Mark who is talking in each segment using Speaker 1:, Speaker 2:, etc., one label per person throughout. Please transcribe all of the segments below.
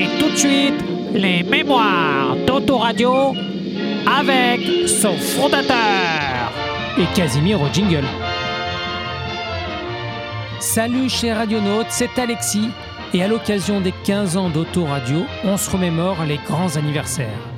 Speaker 1: Et tout de suite, les mémoires d'Autoradio avec son fondateur. Et Casimir jingle.
Speaker 2: Salut chers radionautes, c'est Alexis. Et à l'occasion des 15 ans d'Autoradio, on se remémore les grands anniversaires.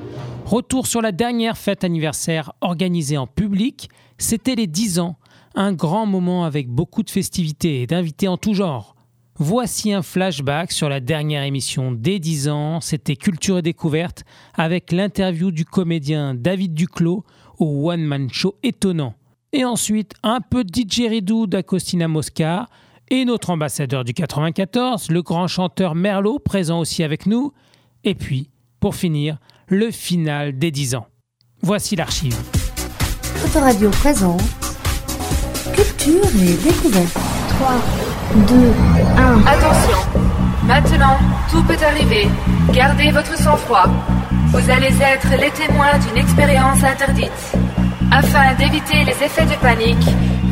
Speaker 2: Retour sur la dernière fête anniversaire organisée en public, c'était les 10 ans. Un grand moment avec beaucoup de festivités et d'invités en tout genre. Voici un flashback sur la dernière émission des 10 ans, c'était Culture et Découverte, avec l'interview du comédien David Duclos au One Man Show étonnant. Et ensuite, un peu didgeridoo d'Acostina Mosca, et notre ambassadeur du 94, le grand chanteur Merlot, présent aussi avec nous. Et puis, pour finir, le final des 10 ans. Voici l'archive.
Speaker 3: Présente Culture et découverte. 3, 2, 1.
Speaker 4: Attention, maintenant tout peut arriver. Gardez votre sang-froid. Vous allez être les témoins d'une expérience interdite. Afin d'éviter les effets de panique,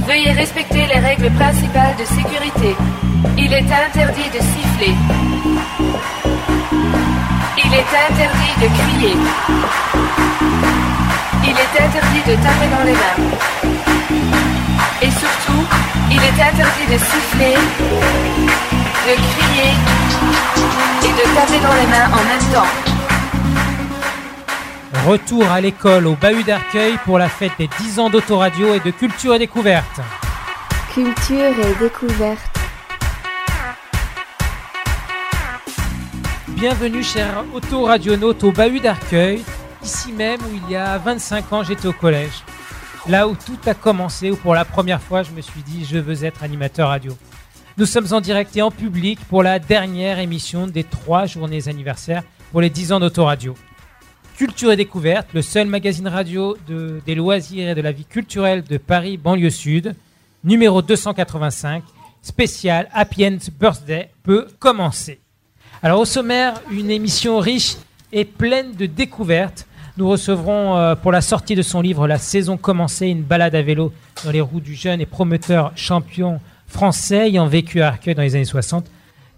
Speaker 4: veuillez respecter les règles principales de sécurité. Il est interdit de siffler. Il est interdit de crier. Il est interdit de taper dans les mains. Et surtout, il est interdit de siffler, de crier et de taper dans les mains en même temps.
Speaker 2: Retour à l'école au bahut d'Arcueil pour la fête des 10 ans d'autoradio et de culture et découverte.
Speaker 3: Culture et découverte.
Speaker 2: Bienvenue chers autoradionautes au bahut d'Arcueil, ici même où il y a 25 ans j'étais au collège. Là où tout a commencé, où pour la première fois je me suis dit je veux être animateur radio. Nous sommes en direct et en public pour la dernière émission des trois journées anniversaires pour les 10 ans d'autoradio. Culture et découverte, le seul magazine radio de- des loisirs et de la vie culturelle de Paris, banlieue sud, numéro 285, spécial Happy End Birthday, peut commencer. Alors au sommaire, une émission riche et pleine de découvertes. Nous recevrons euh, pour la sortie de son livre La saison commencée, une balade à vélo dans les roues du jeune et prometteur champion français ayant vécu à Arcueil dans les années 60.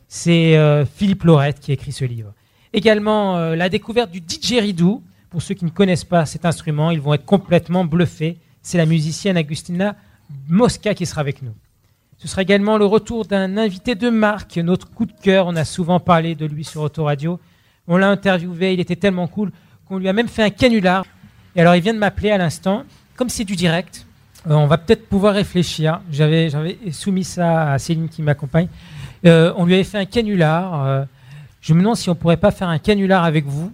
Speaker 2: C'est euh, Philippe Laurette qui a écrit ce livre. Également euh, la découverte du didgeridoo. Pour ceux qui ne connaissent pas cet instrument, ils vont être complètement bluffés. C'est la musicienne Agustina Mosca qui sera avec nous. Ce sera également le retour d'un invité de marque, notre coup de cœur. On a souvent parlé de lui sur Autoradio. On l'a interviewé, il était tellement cool qu'on lui a même fait un canular. Et alors il vient de m'appeler à l'instant. Comme c'est du direct, euh, on va peut-être pouvoir réfléchir. J'avais, soumis ça à Céline qui m'accompagne. Euh, on lui avait fait un canular. euh, je me demande si on pourrait pas faire un canular avec vous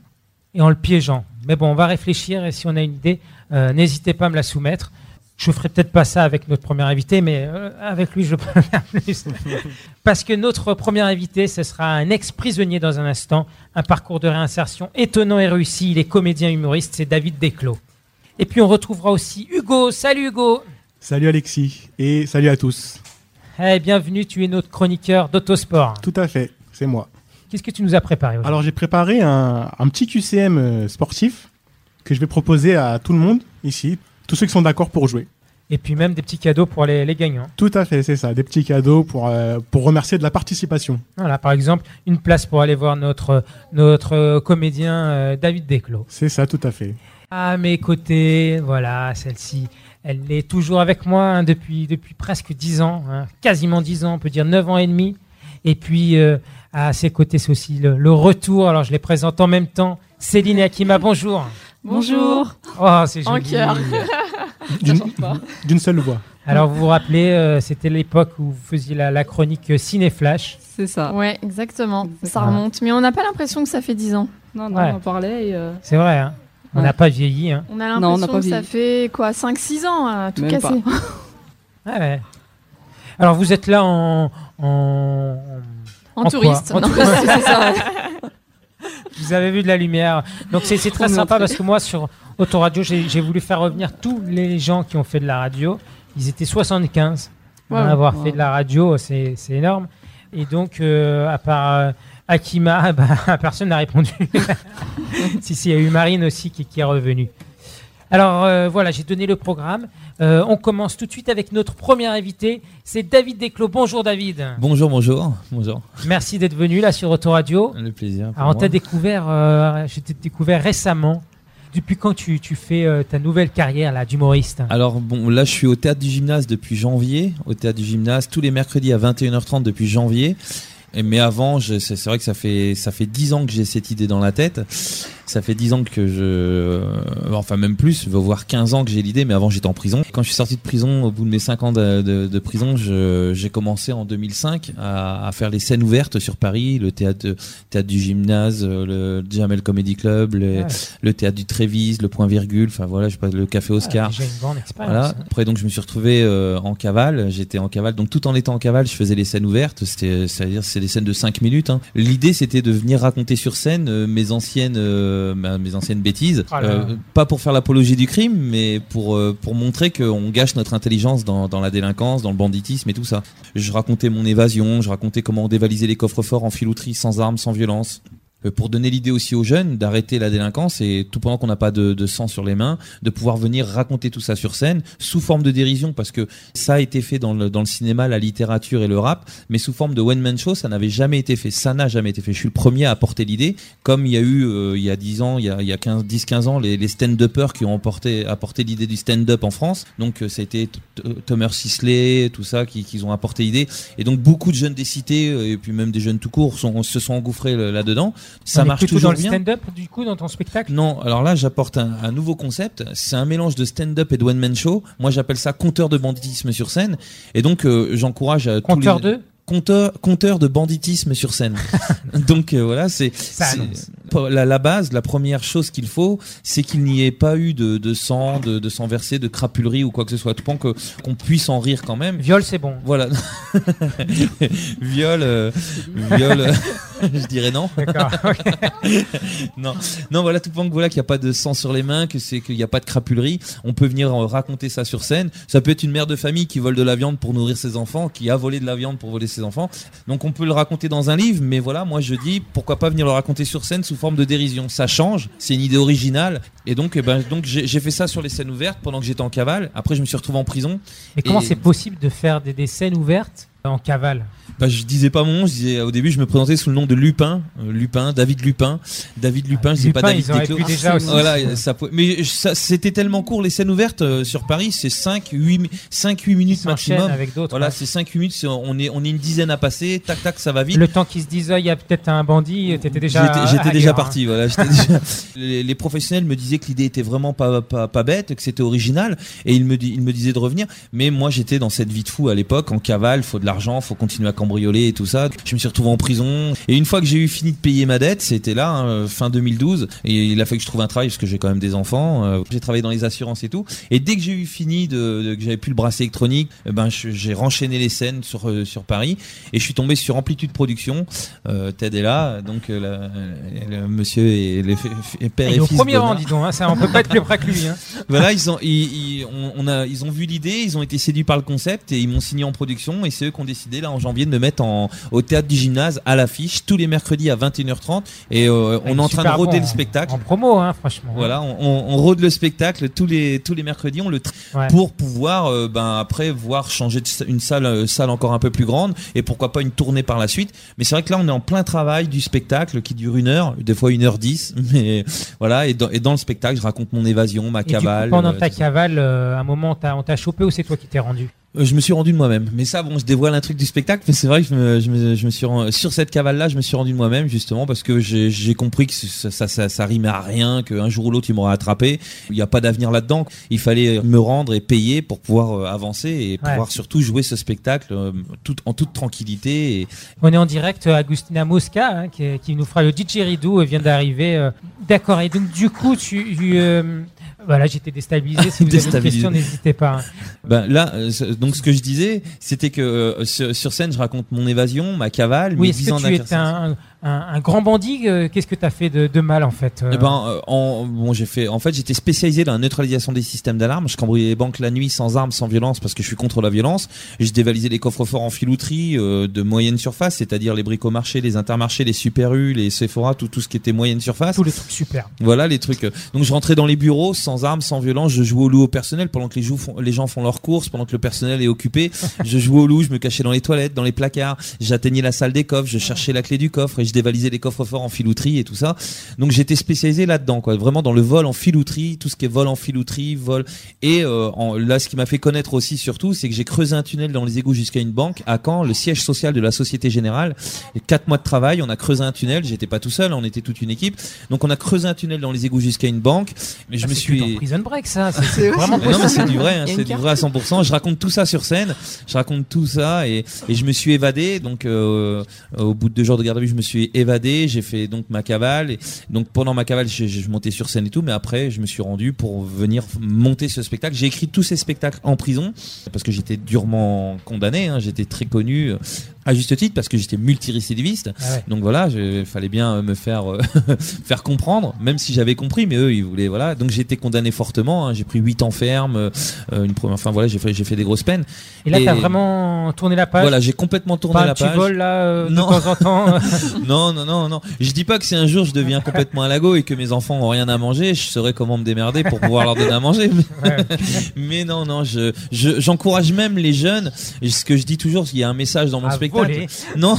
Speaker 2: et en le piégeant. Mais bon, on va réfléchir et si on a une idée, n'hésitez pas à me la soumettre. Je ferai peut-être pas ça avec notre premier invité, mais euh, avec lui, je peux faire plus. Parce que notre premier invité, ce sera un ex-prisonnier dans un instant, un parcours de réinsertion étonnant et réussi. Il est comédien humoriste, c'est David Desclos. Et puis on retrouvera aussi Hugo. Salut Hugo.
Speaker 5: Salut Alexis et salut à tous.
Speaker 2: Eh, bienvenue, tu es notre chroniqueur d'autosport.
Speaker 5: Tout à fait, c'est moi.
Speaker 2: Qu'est-ce que tu nous as préparé aujourd'hui?
Speaker 5: Alors j'ai préparé un, un petit QCM euh, sportif que je vais proposer à tout le monde ici, tous ceux qui sont d'accord pour jouer.
Speaker 2: Et puis même des petits cadeaux pour les, les gagnants.
Speaker 5: Tout à fait, c'est ça, des petits cadeaux pour, euh, pour remercier de la participation.
Speaker 2: Voilà, par exemple, une place pour aller voir notre, notre euh, comédien euh, David Desclos.
Speaker 5: C'est ça, tout à fait.
Speaker 2: À mes côtés, voilà, celle-ci, elle est toujours avec moi hein, depuis, depuis presque 10 ans, hein, quasiment 10 ans, on peut dire 9 ans et demi. Et puis, euh, à ses côtés, c'est aussi le, le retour, alors je les présente en même temps. Céline et Akima, bonjour.
Speaker 6: Bonjour.
Speaker 2: Oh, c'est
Speaker 6: En
Speaker 2: joli.
Speaker 6: cœur.
Speaker 5: D'une seule voix.
Speaker 2: Alors, vous vous rappelez, euh, c'était l'époque où vous faisiez la, la chronique euh, Ciné Flash.
Speaker 6: C'est ça.
Speaker 7: Ouais, exactement. Ça remonte. Mais on n'a pas l'impression que ça fait 10 ans.
Speaker 6: Non, non,
Speaker 2: Ouais.
Speaker 6: on en parlait. euh,
Speaker 2: C'est vrai, hein on
Speaker 6: Ouais.
Speaker 2: n'a pas vieilli. Hein
Speaker 7: On a l'impression que ça fait quoi 5-6 ans à tout
Speaker 6: Même
Speaker 7: casser.
Speaker 2: Ah ouais. Alors, vous êtes là en. en-
Speaker 7: En,
Speaker 2: En
Speaker 7: touriste.
Speaker 2: quoi En
Speaker 7: non.
Speaker 2: touriste.
Speaker 6: c'est ça.
Speaker 2: Vous avez vu de la lumière. Donc c'est très
Speaker 6: Trop
Speaker 2: sympa parce que moi sur Autoradio, j'ai j'ai voulu faire revenir tous les gens qui ont fait de la radio. Ils étaient 75 à
Speaker 6: Wow.
Speaker 2: avoir
Speaker 6: Wow.
Speaker 2: fait de la radio, c'est c'est énorme. Et donc euh, à part euh, Akima, bah, personne n'a répondu. si si, il y a eu Marine aussi qui, qui est revenue. Alors euh, voilà, j'ai donné le programme. Euh, on commence tout de suite avec notre premier invité. C'est David Desclos. Bonjour David.
Speaker 6: Bonjour, bonjour, bonjour.
Speaker 2: Merci d'être venu là sur Autoradio.
Speaker 6: Le plaisir. pour
Speaker 2: Alors on t'a découvert, euh, je t'ai découvert récemment. Depuis quand tu, tu fais euh, ta nouvelle carrière là d'humoriste?
Speaker 6: Alors bon, là je suis au théâtre du gymnase depuis janvier, au théâtre du gymnase tous les mercredis à 21h30 depuis janvier. Et- Mais avant, c'est vrai que ça fait ça fait dix ans que j'ai cette idée dans la tête. Ça fait dix ans que je, euh, enfin même plus, voire 15 ans que j'ai l'idée. Mais avant, j'étais en prison. Quand je suis sorti de prison, au bout de mes 5 ans de, de- de prison, je- j'ai commencé en 2005 à, à faire les scènes ouvertes sur Paris, le théâtre, théâtre du gymnase, euh, le Jamel Comedy Club,
Speaker 2: Ouais.
Speaker 6: le théâtre du Trévise, le Point Virgule. Enfin voilà, je sais pas, le Café Oscar.
Speaker 2: Ah, Déjà une grande expérience.
Speaker 6: Voilà.
Speaker 2: hein.
Speaker 6: Après, donc, je me suis retrouvé euh, en cavale. J'étais en cavale. Donc, tout en étant en cavale, je faisais les scènes ouvertes. C'était, c'est-à-dire, c'est des scènes de 5 minutes. hein. L'idée, c'était de venir raconter sur scène euh, mes anciennes, euh, bah, mes anciennes bêtises.
Speaker 2: Ah là là.
Speaker 6: Euh, pas pour faire l'apologie du crime, mais pour euh, pour montrer qu'on gâche notre intelligence dans, dans la délinquance, dans le banditisme et tout ça. Je racontais mon évasion. Je racontais comment on dévalisait les coffres forts en filouterie, sans armes, sans violence. Euh, Pour donner l'idée aussi aux jeunes d'arrêter la délinquance et tout pendant qu'on n'a pas de, de sang sur les mains, de pouvoir venir raconter tout ça sur scène sous forme de dérision parce que ça a été fait dans le, dans le cinéma, la littérature et le rap, mais sous forme de one man show, ça n'avait jamais été fait. Ça n'a jamais été fait. Je suis le premier à apporter l'idée, comme il y a eu euh, il y a 10 ans, il y a, il y a 15, 10-15 ans, les, les stand-uppers qui ont apporté, apporté l'idée du stand-up en France. Donc euh, ça a été Thomas Sisley, tout ça, qui, qui ont apporté l'idée. Et donc beaucoup de jeunes des cités, euh, et puis même des jeunes tout court, sont, se sont engouffrés là-dedans. Ça
Speaker 2: On
Speaker 6: marche toujours
Speaker 2: dans le stand-up du coup dans ton spectacle?
Speaker 6: Non, alors là, j'apporte un, un nouveau concept. C'est un mélange de stand-up et de one-man show. Moi, j'appelle ça compteur de banditisme sur scène. Et donc, euh, j'encourage à tous
Speaker 2: Compteur
Speaker 6: les...
Speaker 2: de
Speaker 6: Compteur, compteur de banditisme sur scène. donc euh, voilà, c'est la, la base, la première chose qu'il faut, c'est qu'il n'y ait pas eu de, de sang, de, de sang versé, de crapulerie ou quoi que ce soit. Tout que qu'on puisse en rire quand même.
Speaker 2: Viol, c'est bon.
Speaker 6: Voilà. viol, euh, viol, euh, je dirais non.
Speaker 2: D'accord.
Speaker 6: non, non, voilà, tout pendant que voilà qu'il n'y a pas de sang sur les mains, que c'est qu'il n'y a pas de crapulerie, on peut venir raconter ça sur scène. Ça peut être une mère de famille qui vole de la viande pour nourrir ses enfants, qui a volé de la viande pour voler ses enfants. Donc on peut le raconter dans un livre, mais voilà, moi je dis pourquoi pas venir le raconter sur scène sous forme de dérision. Ça change, c'est une idée originale, et donc, eh ben, donc j'ai fait ça sur les scènes ouvertes pendant que j'étais en cavale. Après, je me suis retrouvé en prison.
Speaker 2: Mais comment
Speaker 6: Et-
Speaker 2: c'est possible de faire des, des scènes ouvertes en cavale?
Speaker 6: Bah, je disais pas mon nom, je disais, au début je me présentais sous le nom de Lupin, Euh, Lupin, David Lupin, David Lupin, je disais pas
Speaker 2: Lupin,
Speaker 6: David
Speaker 2: ils auraient
Speaker 6: Desclos.
Speaker 2: aussi.
Speaker 6: Voilà, ça, mais ça, c'était tellement court les scènes ouvertes euh, sur Paris, c'est 5 8 mi- 5 8
Speaker 2: Ils
Speaker 6: minutes maximum.
Speaker 2: avec.
Speaker 6: Voilà,
Speaker 2: ouais.
Speaker 6: c'est 5 8 minutes, on est on est une dizaine à passer, tac tac, ça va vite.
Speaker 2: Le temps qu'ils se disent, ah, il y a peut-être un bandit, t'étais déjà.
Speaker 6: J'étais- déjà
Speaker 2: hein.
Speaker 6: parti, voilà. déjà- les, les professionnels me disaient que l'idée était vraiment pas, pas, pas bête, que c'était original, et ils me, ils me disaient de revenir. Mais moi, j'étais dans cette vie de fou à l'époque, en cavale, faut de l'argent, faut continuer à cambrioler et tout ça. Je me suis retrouvé en prison. Et une fois que j'ai eu fini de payer ma dette, c'était là, hein, fin 2012, et il a fallu que je trouve un travail parce que j'ai quand même des enfants. euh, j'ai travaillé dans les assurances et tout. Et dès que j'ai eu fini de, de- que j'avais plus le bracelet électronique, eh ben j'ai renchaîné les scènes sur euh, sur Paris et je suis tombé sur Amplitude Production. Euh, Ted est là, donc la- le monsieur et père et
Speaker 2: est au
Speaker 6: fils.
Speaker 2: premier rang, dis donc. hein, ça, on peut pas être plus près que lui. hein.
Speaker 6: Voilà, ils ont, ils, ils- on, on a, ils ont vu l'idée, ils ont été séduits par le concept et ils m'ont signé en production. Et c'est eux qui ont décidé là en janvier de me mettre en, au théâtre du gymnase à l'affiche tous les mercredis à 21h30. Et euh, on est en train de
Speaker 2: bon,
Speaker 6: le spectacle.
Speaker 2: En promo, hein, franchement.
Speaker 6: Voilà, on, on, on rôde le spectacle tous les tous les mercredis, on le
Speaker 2: Ouais.
Speaker 6: pour pouvoir euh, ben après voir changer de une salle euh, salle encore un peu plus grande et pourquoi pas une tournée par la suite. Mais c'est vrai que là on est en plein travail du spectacle qui dure une heure, des fois une heure dix, mais voilà et dans, et dans le spectacle je raconte mon évasion, ma
Speaker 2: Et du coup,
Speaker 6: cavale.
Speaker 2: pendant ta cavale, à un moment, t'as- on t'a chopé ou c'est toi qui t'es rendu?
Speaker 6: Je me suis rendu de moi-même. Mais ça, bon, je dévoile un truc du spectacle, mais c'est vrai que je me, je me, je me suis rendu, sur cette cavale-là, je me suis rendu de moi-même, justement, parce que j'ai compris que ça, ça, ça, ça rimait à rien, qu'un jour ou l'autre, il m'aurait attrapé. Il n'y a pas d'avenir là-dedans. Il fallait me rendre et payer pour pouvoir euh, avancer et
Speaker 2: Ouais.
Speaker 6: pouvoir surtout jouer ce spectacle euh, tout, en toute tranquillité. Et,
Speaker 2: On est en direct, euh, Agustina Mosca, hein, qui, qui nous fera le didgeridoo, euh, vient d'arriver. euh. D'accord, et donc du coup, tu... tu, euh, voilà, j'étais déstabilisé. Si vous avez une
Speaker 6: Déstabilisé.
Speaker 2: question, n'hésitez pas. hein.
Speaker 6: ben là, euh, donc ce que je disais, c'était que euh, sur, sur scène, je raconte mon évasion, ma cavale,
Speaker 2: Oui,
Speaker 6: mes
Speaker 2: est-ce
Speaker 6: 10 ans
Speaker 2: que tu es un, un, un grand bandit. euh, Qu'est-ce que tu as fait de, de mal en fait euh
Speaker 6: Eh ben, euh, en, bon, j'ai fait. En fait, j'étais spécialisé dans la neutralisation des systèmes d'alarme. Je cambriolais les banques la nuit sans armes, sans violence, parce que je suis contre la violence. Je dévalisais les coffres-forts en filouterie euh, de moyenne surface, c'est-à-dire les bricomarchés, les intermarchés, les Super U, les Sephora, tout tout ce qui était moyenne surface.
Speaker 2: Tous les trucs super.
Speaker 6: Voilà les trucs. Donc je rentrais dans les bureaux sans armes, sans violence. Je jouais au loup au personnel pendant que les, jou- font- les gens font leurs courses, pendant que le personnel est occupé. je jouais au loup, je me cachais dans les toilettes, dans les placards. J'atteignais la salle des coffres, je cherchais la clé du coffre et je dévalisais les coffres forts en filouterie et tout ça. Donc j'étais spécialisé là-dedans, quoi. Vraiment dans le vol en filouterie, tout ce qui est vol en filouterie, vol. Et euh, en- là, ce qui m'a fait connaître aussi surtout, c'est que j'ai creusé un tunnel dans les égouts jusqu'à une banque à Caen, le siège social de la Société Générale. Et quatre mois de travail, on a creusé un tunnel. J'étais pas tout seul, on était toute une équipe. Donc on a creusé un tunnel dans les égouts jusqu'à une banque. Mais je
Speaker 2: Ah,
Speaker 6: me
Speaker 2: c'est plus dans
Speaker 6: suis
Speaker 2: Prison Break ça. C'est- vraiment
Speaker 6: non, mais c'est du vrai, hein, c'est du vrai à 100%. Je raconte tout ça sur scène, je raconte tout ça et, et je me suis évadé. Donc, euh, au bout de deux jours de garde à vue, je me suis évadé. J'ai fait donc ma cavale. Et donc, pendant ma cavale, je, je montais sur scène et tout. Mais après, je me suis rendu pour venir monter ce spectacle. J'ai écrit tous ces spectacles en prison parce que j'étais durement condamné. Hein, j'étais très connu euh, à juste titre parce que j'étais multirécidiviste.
Speaker 2: Ah ouais.
Speaker 6: Donc voilà, il fallait bien me faire euh, faire comprendre, même si j'avais compris, mais eux ils voulaient voilà. Donc j'ai été condamné fortement. hein. j'ai pris 8 ans ferme, euh, une première. Enfin voilà, j'ai fait j'ai fait des grosses peines.
Speaker 2: Et là, t'as vraiment tourné la page.
Speaker 6: Voilà, j'ai complètement tourné
Speaker 2: Pas
Speaker 6: la page.
Speaker 2: vol là euh, de
Speaker 6: Non.
Speaker 2: temps en temps.
Speaker 6: Non, non, non, non. Je dis pas que si un jour je deviens complètement à lago et que mes enfants ont rien à manger, je saurais comment me démerder pour pouvoir leur donner à manger. Mais,
Speaker 2: Ouais.
Speaker 6: mais non, non, je, je- j'encourage même les jeunes. Ce que je dis toujours, il y a un message dans mon
Speaker 2: À
Speaker 6: spectacle.
Speaker 2: Voler.
Speaker 6: Non,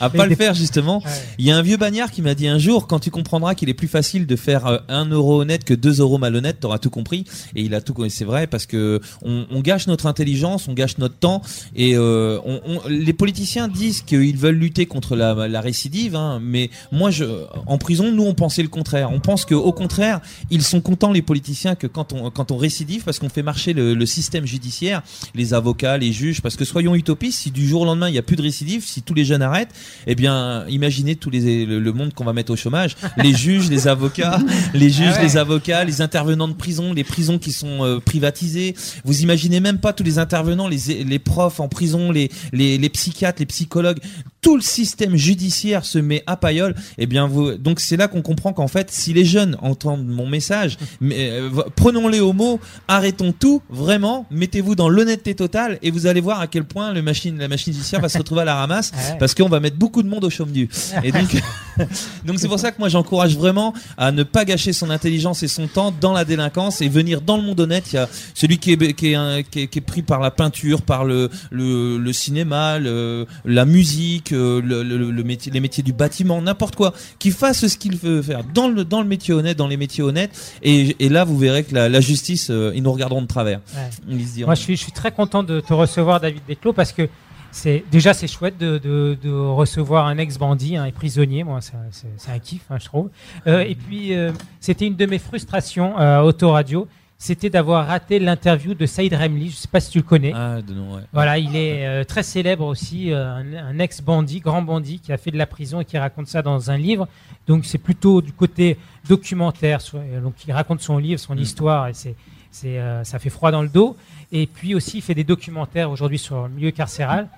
Speaker 6: à pas le faire justement.
Speaker 2: Ouais.
Speaker 6: Il y a un vieux bagnard qui m'a dit un jour, quand tu comprendras qu'il est plus facile de faire euh, un euro honnête que deux euros malhonnêtes, t'auras tout compris. Et il a tout compris. C'est vrai parce que on, on gâche notre intelligence, on gâche notre temps. Et euh, on, on- les politiciens disent qu'ils veulent lutter contre la, la récidive, hein, mais moi, je, en prison, nous, on pensait le contraire. On pense que, au contraire, ils sont contents les politiciens que quand on quand on récidive, parce qu'on fait marcher le, le système judiciaire, les avocats, les juges, parce que soyons utopistes, si du jour au lendemain il n'y a plus de récidive, si tous les jeunes arrêtent, eh bien, imaginez tous les le, le monde qu'on va mettre au chômage, les juges, les avocats, les juges,
Speaker 2: Ah ouais.
Speaker 6: les avocats, les intervenants de prison, les prisons qui sont euh, privatisées. Vous imaginez même pas tous les intervenants, les les profs en prison, les les, les psychiatres, les psychologues, tout le système judiciaire se met à paillole. Eh bien, vous, donc c'est là qu'on comprend qu'en fait, si les jeunes entendent mon message, mais, euh, prenons-les au mot, arrêtons tout, vraiment, mettez-vous dans l'honnêteté totale et vous allez voir à quel point le machine, la machine judiciaire va se retrouver à la ramasse
Speaker 2: Ouais.
Speaker 6: parce qu'on va mettre beaucoup de monde au chaume. Et donc, donc c'est pour ça que moi j'encourage vraiment à ne pas gâcher son intelligence et son temps dans la délinquance et venir dans le monde honnête. Il y a celui qui est, qui est, un- qui est, qui est pris par la peinture, par le, le, le cinéma, le, la musique, euh, le, métier, les métiers du bâtiment, n'importe quoi, qui fasse ce qu'il veut faire dans le, dans le métier honnête, dans les métiers honnêtes. Et, et là, vous verrez que la, la justice, euh, ils nous regarderont de travers.
Speaker 2: Ouais.
Speaker 6: Ils se diront,
Speaker 2: Moi, je suis, je suis très content de te recevoir, David Desclos, parce que c'est déjà c'est chouette de, de, de recevoir un ex-bandit, un prisonnier. Moi, c'est un kiff, hein, je trouve. Euh, et puis, euh, c'était une de mes frustrations euh, à Autoradio, c'était d'avoir raté l'interview de Saïd Remli. Je sais pas si tu le connais.
Speaker 6: Ah, de nom, ouais.
Speaker 2: Voilà, il est euh, très célèbre aussi, euh, un, un ex-bandit, grand bandit, qui a fait de la prison et qui raconte ça dans un livre. Donc c'est plutôt du côté documentaire. euh, donc il raconte son livre, son
Speaker 6: Mm.
Speaker 2: histoire, et c'est, c'est, euh, ça fait froid dans le dos. Et puis aussi, il fait des documentaires aujourd'hui sur le milieu carcéral.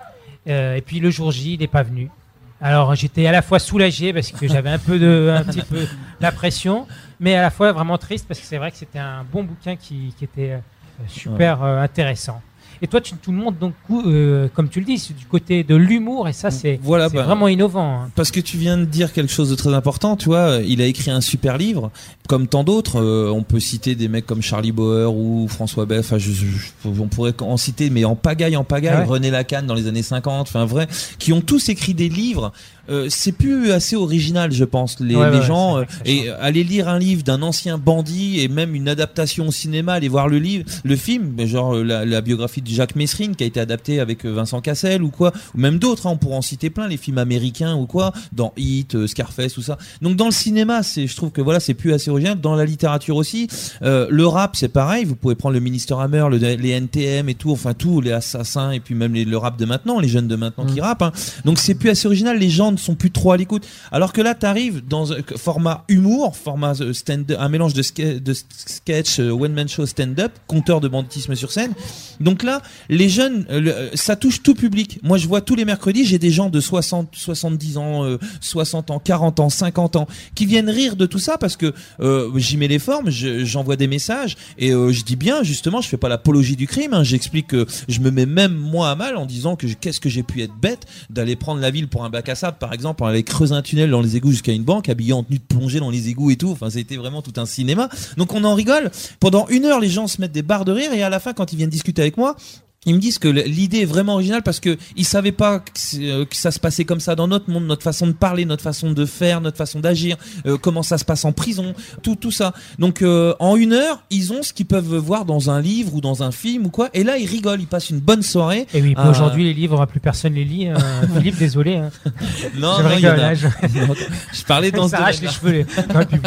Speaker 2: Euh, et puis le jour J, il n'est pas venu. Alors j'étais à la fois soulagé parce que j'avais un peu de, un petit peu la pression, mais à la fois vraiment triste parce que c'est vrai que c'était un bon bouquin qui, qui était euh, super euh, intéressant. Et toi, tu, tout le monde, donc, euh, comme tu le dis, c'est du côté de l'humour, et ça, c'est
Speaker 6: Voilà, bah,
Speaker 2: vraiment innovant. hein.
Speaker 6: Parce que tu viens de dire quelque chose de très important, tu vois, il a écrit un super livre, comme tant d'autres, euh, on peut citer des mecs comme Charlie Bauer ou François enfin je, je- on pourrait en citer, mais en pagaille, en pagaille,
Speaker 2: Ah ouais.
Speaker 6: René Lacan dans les années 50, enfin vrai, qui ont tous écrit des livres, euh, c'est plus assez original, je pense, les,
Speaker 2: Ouais,
Speaker 6: les
Speaker 2: ouais,
Speaker 6: gens, euh, et aller lire un livre d'un ancien bandit et même une adaptation au cinéma, aller voir le livre, le film, genre euh, la, la biographie de Jacques Messrine qui a été adaptée avec euh, Vincent Cassel ou quoi, ou même d'autres, hein, on pourrait en citer plein, les films américains ou quoi, dans Hit, euh, Scarface, tout ça. Donc dans le cinéma, c'est, je trouve que voilà, c'est plus assez original. Dans la littérature aussi, euh, le rap, c'est pareil. Vous pouvez prendre le Minister Hammer, le, les NTM et tout, enfin tous les assassins et puis même les, le rap de maintenant, les jeunes de maintenant qui rappent. hein. Donc c'est plus assez original. Les gens ne sont plus trop à l'écoute. Alors que là, t'arrives dans un format humour, format euh, stand, un mélange de, ske- de sketch, euh, one man show, stand-up, compteur de banditisme sur scène. Donc là, les jeunes, euh, euh, ça touche tout public. Moi, je vois tous les mercredis, j'ai des gens de 60, 70 ans, euh, 60 ans, 40 ans, 50 ans, qui viennent rire de tout ça parce que euh, j'y mets les formes, je- j'envoie des messages et euh, je dis bien, justement, je fais pas l'apologie du crime. hein. J'explique que je me mets même moi à mal en disant que qu'est-ce que j'ai pu être bête d'aller prendre la ville pour un bac à sable, par exemple, aller creuser un tunnel dans les égouts jusqu'à une banque, habillé en tenue de plongée dans les égouts et tout. Enfin, c'était vraiment tout un cinéma. Donc on en rigole. Pendant une heure, les gens se mettent des barres de rire et à la fin, quand ils viennent discuter avec moi, ils me disent que l'idée est vraiment originale parce que ils savaient pas que, euh, que ça se passait comme ça dans notre monde, notre façon de parler, notre façon de faire, notre façon d'agir, euh, comment ça se passe en prison, tout tout ça. Donc euh, en une heure, ils ont ce qu'ils peuvent voir dans un livre ou dans un film ou quoi. Et là, ils rigolent, ils passent une bonne soirée.
Speaker 2: Et oui, aujourd'hui, les livres, plus personne les lit. hein. Philippe, désolé. hein.
Speaker 6: Non,
Speaker 2: je
Speaker 6: non,
Speaker 2: rigole.
Speaker 6: a.
Speaker 2: hein, je...
Speaker 6: Je parlais dans ce
Speaker 2: les- le public.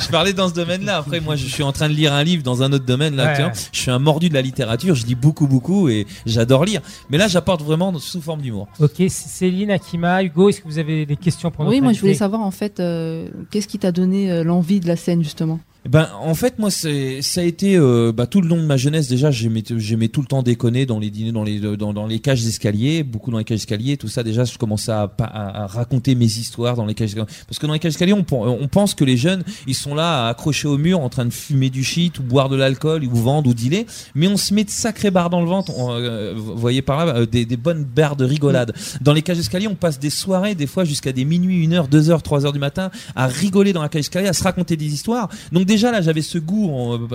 Speaker 6: je parlais dans ce domaine-là. Après, moi, je suis en train de lire un livre dans un autre domaine. Là,
Speaker 2: Ouais,
Speaker 6: actuellement.
Speaker 2: ouais.
Speaker 6: Je suis un mordu de la littérature. Je lis beaucoup, beaucoup et j'adore lire. Mais là, j'apporte vraiment sous forme d'humour.
Speaker 2: Ok, Céline, Akima, Hugo, est-ce que vous avez des questions pour
Speaker 8: Oui,
Speaker 2: notre
Speaker 8: moi je voulais savoir en fait, euh, qu'est-ce qui t'a donné euh, l'envie de la scène justement?
Speaker 6: Ben, en fait, moi, c'est, ça a été euh, bah, tout le long de ma jeunesse. Déjà, j'aimais, j'aimais tout le temps déconner dans les dîners, dans les, dans, les cages d'escalier, beaucoup dans les cages d'escalier, tout ça. Déjà, je commençais à, à, à raconter mes histoires dans les cages d'escalier. Parce que dans les cages d'escalier, on, pen- on pense que les jeunes, ils sont là à accrocher au mur, en train de fumer du shit ou boire de l'alcool ou vendre ou dealer. Mais on se met de sacrés barres dans le ventre. On, euh, vous voyez par là, euh, des, des bonnes barres de rigolade. Dans les cages d'escalier, on passe des soirées, des fois jusqu'à des minuit, une heure, deux heures, trois heures du matin, à rigoler dans la cage d'escalier, à se raconter des histoires. Donc déjà là, j'avais ce goût,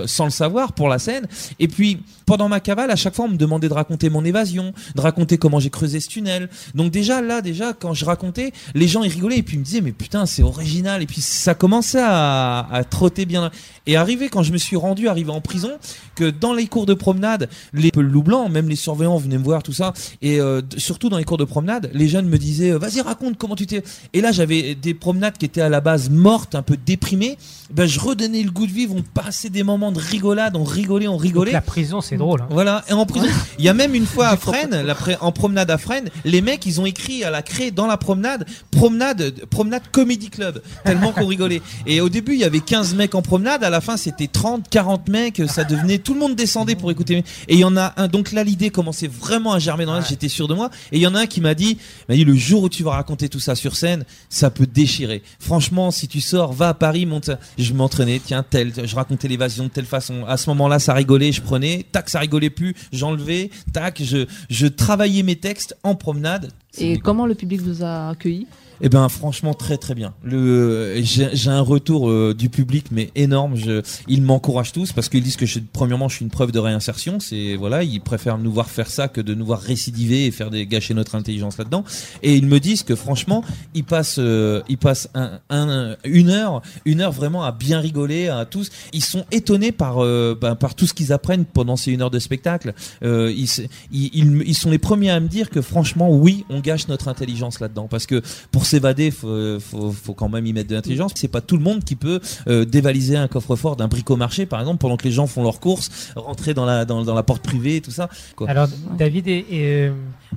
Speaker 6: sans le savoir, pour la scène. Et puis pendant ma cavale, à chaque fois, on me demandait de raconter mon évasion, de raconter comment j'ai creusé ce tunnel. Donc déjà là, déjà quand je racontais, les gens ils rigolaient et puis ils me disaient mais putain c'est original. Et puis ça commençait à, à trotter bien. Et arrivé quand je me suis rendu, arrivé en prison, que dans les cours de promenade, les loups blancs, même les surveillants venaient me voir, tout ça. Et euh, surtout dans les cours de promenade, les jeunes me disaient euh, vas-y raconte comment tu t'es. Et là j'avais des promenades qui étaient à la base mortes, un peu déprimées. Ben je redonnais le goût de vivre. On passait des moments de rigolade, on rigolait, on
Speaker 2: Donc,
Speaker 6: rigolait.
Speaker 2: La prison, c'est drôle. hein.
Speaker 6: Voilà, et en prison, il y a même une fois à Fresnes, la en promenade à Fresnes, les mecs, ils ont écrit à la craie dans la promenade, promenade, promenade comedy club, tellement qu'on rigolait. Et au début, il y avait 15 mecs en promenade, à la fin, c'était 30, 40 mecs, ça devenait, tout le monde descendait pour écouter. Et il y en a un, donc là, l'idée commençait vraiment à germer dans la j'étais sûr de moi. Et il y en a un qui m'a dit, m'a dit, le jour où tu vas raconter tout ça sur scène, ça peut déchirer. Franchement, si tu sors, va à Paris, monte. Je m'entraînais, tiens, tel, je racontais l'évasion de telle façon. À ce moment-là, ça rigolait, je prenais, tac, ça rigolait plus, j'enlevais, tac, je, je travaillais mes textes en promenade.
Speaker 8: Et comment le public vous a accueilli?
Speaker 6: Eh ben franchement très très bien. Le j'ai j'ai un retour euh, du public mais énorme. Je, ils m'encouragent tous parce qu'ils disent que je, premièrement je suis une preuve de réinsertion. C'est voilà ils préfèrent nous voir faire ça que de nous voir récidiver et faire des gâcher notre intelligence là-dedans. Et ils me disent que franchement ils passent euh, ils passent un, un- une heure une heure vraiment à bien rigoler à tous. Ils sont étonnés par euh, ben, par tout ce qu'ils apprennent pendant ces une heure de spectacle. Euh, ils, ils, ils ils sont les premiers à me dire que franchement oui on gâche notre intelligence là-dedans parce que s'évader faut, faut, quand même y mettre de l'intelligence c'est pas tout le monde qui peut euh, dévaliser un coffre-fort d'un bricomarché par exemple pendant que les gens font leurs courses rentrer dans la dans, la porte privée et tout ça.
Speaker 2: Alors, David, et, euh,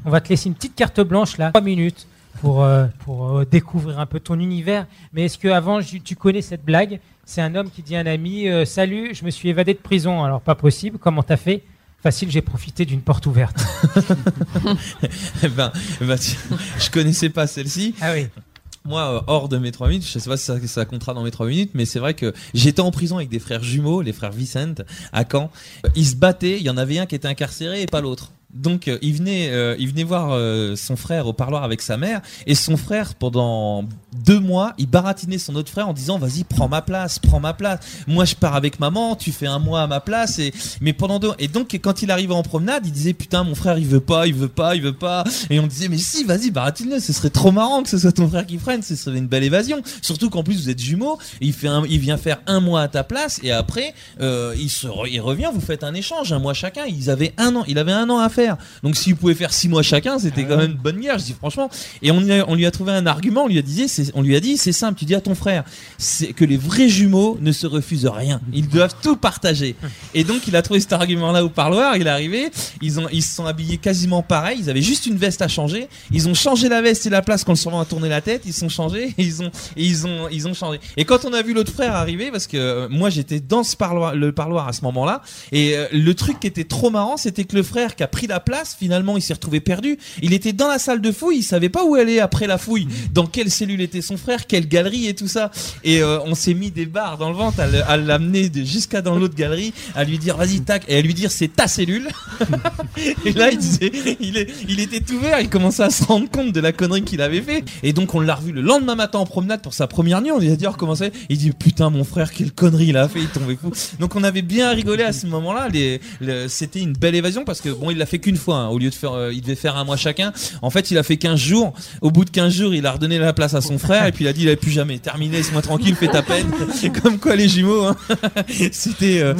Speaker 2: on va te laisser une petite carte blanche là, 3 minutes, pour, euh, pour découvrir un peu ton univers. Mais est-ce que avant tu connais cette blague? C'est un homme qui dit à un ami Salut, je me suis évadé de prison. Alors, pas possible, comment t'as fait? Facile, j'ai profité d'une porte ouverte.
Speaker 6: Eh ben, tu- je connaissais pas celle-ci
Speaker 2: Ah oui.
Speaker 6: moi euh, hors de mes 3 minutes je sais pas si ça, ça comptera dans mes 3 minutes mais c'est vrai que j'étais en prison avec des frères jumeaux les frères Vicente à Caen ils se battaient il y en avait un qui était incarcéré et pas l'autre donc euh, il venait euh, il venait voir euh, son frère au parloir avec sa mère et son frère pendant deux mois il baratinait son autre frère en disant vas-y prends ma place prends ma place. Moi je pars avec maman tu fais un mois à ma place et mais pendant deux et donc quand il arrivait en promenade il disait putain mon frère il veut pas il veut pas il veut pas. Et on disait mais si vas-y baratine-le ce serait trop marrant que ce soit ton frère qui freine ce serait une belle évasion. Surtout qu'en plus vous êtes jumeaux il fait il vient faire un mois à ta place et après il se il revient vous faites un échange un mois chacun. Ils avaient un an il avait un an à faire Donc s'ils pouvaient faire six mois chacun, c'était quand même une bonne guerre. Je dis franchement. Et on, lui a- trouvé un argument. On lui a dit, on lui a dit, c'est simple. Tu dis à ton frère, c'est que les vrais jumeaux ne se refusent rien. Ils doivent tout partager. Et donc il a trouvé cet argument-là au parloir. Il est arrivé. Ils ont, ils se sont habillés quasiment pareil. Ils avaient juste une veste à changer. Ils ont changé la veste et la place quand le surveillant a tourné la tête. Ils sont changés. Et ils ont, ils ont, ils ont changé. Et quand on a vu l'autre frère arriver, parce que euh, moi j'étais dans ce parloir, le parloir à ce moment-là, et euh, le truc qui était trop marrant, c'était que le frère qui a pris la place, finalement, il s'est retrouvé perdu. Il était dans la salle de fouille, il savait pas où aller après la fouille, dans quelle cellule était son frère, quelle galerie et tout ça. Et euh, on s'est mis des barres dans le ventre à l'amener jusqu'à dans l'autre galerie, à lui dire vas-y tac, et à lui dire c'est ta cellule. et là, il disait, il, est, il était tout vert, il commençait à se rendre compte de la connerie qu'il avait fait. Et donc on l'a revu le lendemain matin en promenade pour sa première nuit. On lui a dit oh, comment c'est? Il dit putain mon frère quelle connerie il a fait, il tombait fou. Donc on avait bien rigolé à ce moment-là. Les, le- c'était une belle évasion parce que bon il l'a fait qu'une fois. hein. Au lieu de faire, euh, il devait faire un mois chacun. En fait il a fait 15 jours. Au bout de 15 jours il a redonné la place à son frère et puis il a dit il avait plus jamais. Terminé, laisse-moi tranquille, fais ta peine. Comme quoi les jumeaux. hein. c'était euh,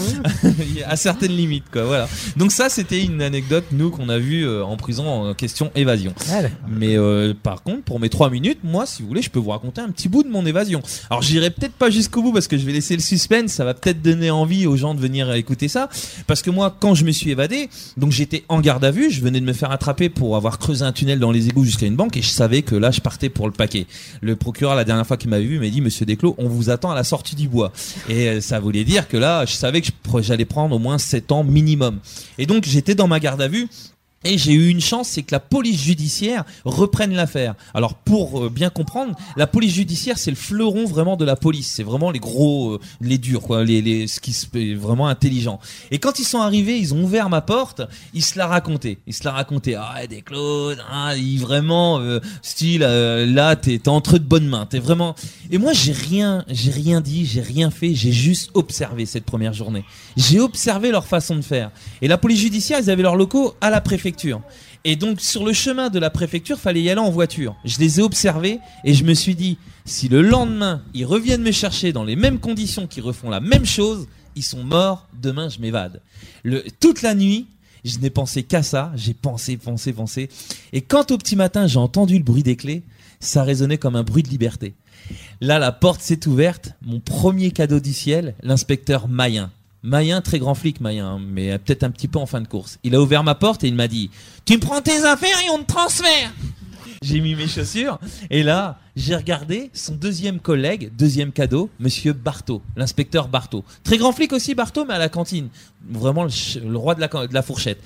Speaker 6: à certaines limites quoi. Voilà. Donc ça c'était une anecdote nous qu'on a vu euh, en prison en question évasion.
Speaker 2: Ah.
Speaker 6: Mais euh, par contre, pour mes trois minutes, moi, si vous voulez, je peux vous raconter un petit bout de mon évasion. Alors, j'irai peut-être pas jusqu'au bout parce que je vais laisser le suspense. Ça va peut-être donner envie aux gens de venir écouter ça. Parce que moi, quand je me suis évadé, donc j'étais en garde à vue. Je venais de me faire attraper pour avoir creusé un tunnel dans les égouts jusqu'à une banque et je savais que là, je partais pour le paquet. Le procureur, la dernière fois qu'il m'avait vu, m'a dit, Monsieur Desclos, on vous attend à la sortie du bois. Et euh, ça voulait dire que là, je savais que j'allais prendre au moins 7 ans minimum. Et donc, j'étais dans ma garde à vue. Et j'ai eu une chance, c'est que la police judiciaire reprenne l'affaire. Alors pour euh, bien comprendre, la police judiciaire c'est le fleuron vraiment de la police. C'est vraiment les gros, euh, les durs, quoi, les, les ce qui est vraiment intelligent. Et quand ils sont arrivés, ils ont ouvert ma porte, ils se la racontaient. Ils se la racontaient. Ah des Claude, ah, il vraiment euh, style euh, là t'es t'es entre de bonnes mains. T'es vraiment. Et moi j'ai rien, j'ai rien dit, j'ai rien fait, j'ai juste observé cette première journée. J'ai observé leur façon de faire. Et la police judiciaire, ils avaient leurs locaux à la préfecture. Et donc sur le chemin de la préfecture, fallait y aller en voiture. Je les ai observés et je me suis dit, si le lendemain ils reviennent me chercher dans les mêmes conditions, qu'ils refont la même chose, ils sont morts. Demain, je m'évade. Toute la nuit. Je n'ai pensé qu'à ça, j'ai pensé, pensé, pensé. Et quand au petit matin j'ai entendu le bruit des clés, ça résonnait comme un bruit de liberté. Là, la porte s'est ouverte. Mon premier cadeau du ciel, l'inspecteur Mayen. Mayen, très grand flic, Mayen, hein, mais peut-être un petit peu en fin de course. Il a ouvert ma porte et il m'a dit Tu me prends tes affaires et on te transfère J'ai mis mes chaussures et là, j'ai regardé son deuxième collègue, deuxième cadeau, monsieur Barthaud, l'inspecteur Barthaud. Très grand flic aussi, Barthaud, mais à la cantine. Vraiment le, roi de la, de la fourchette.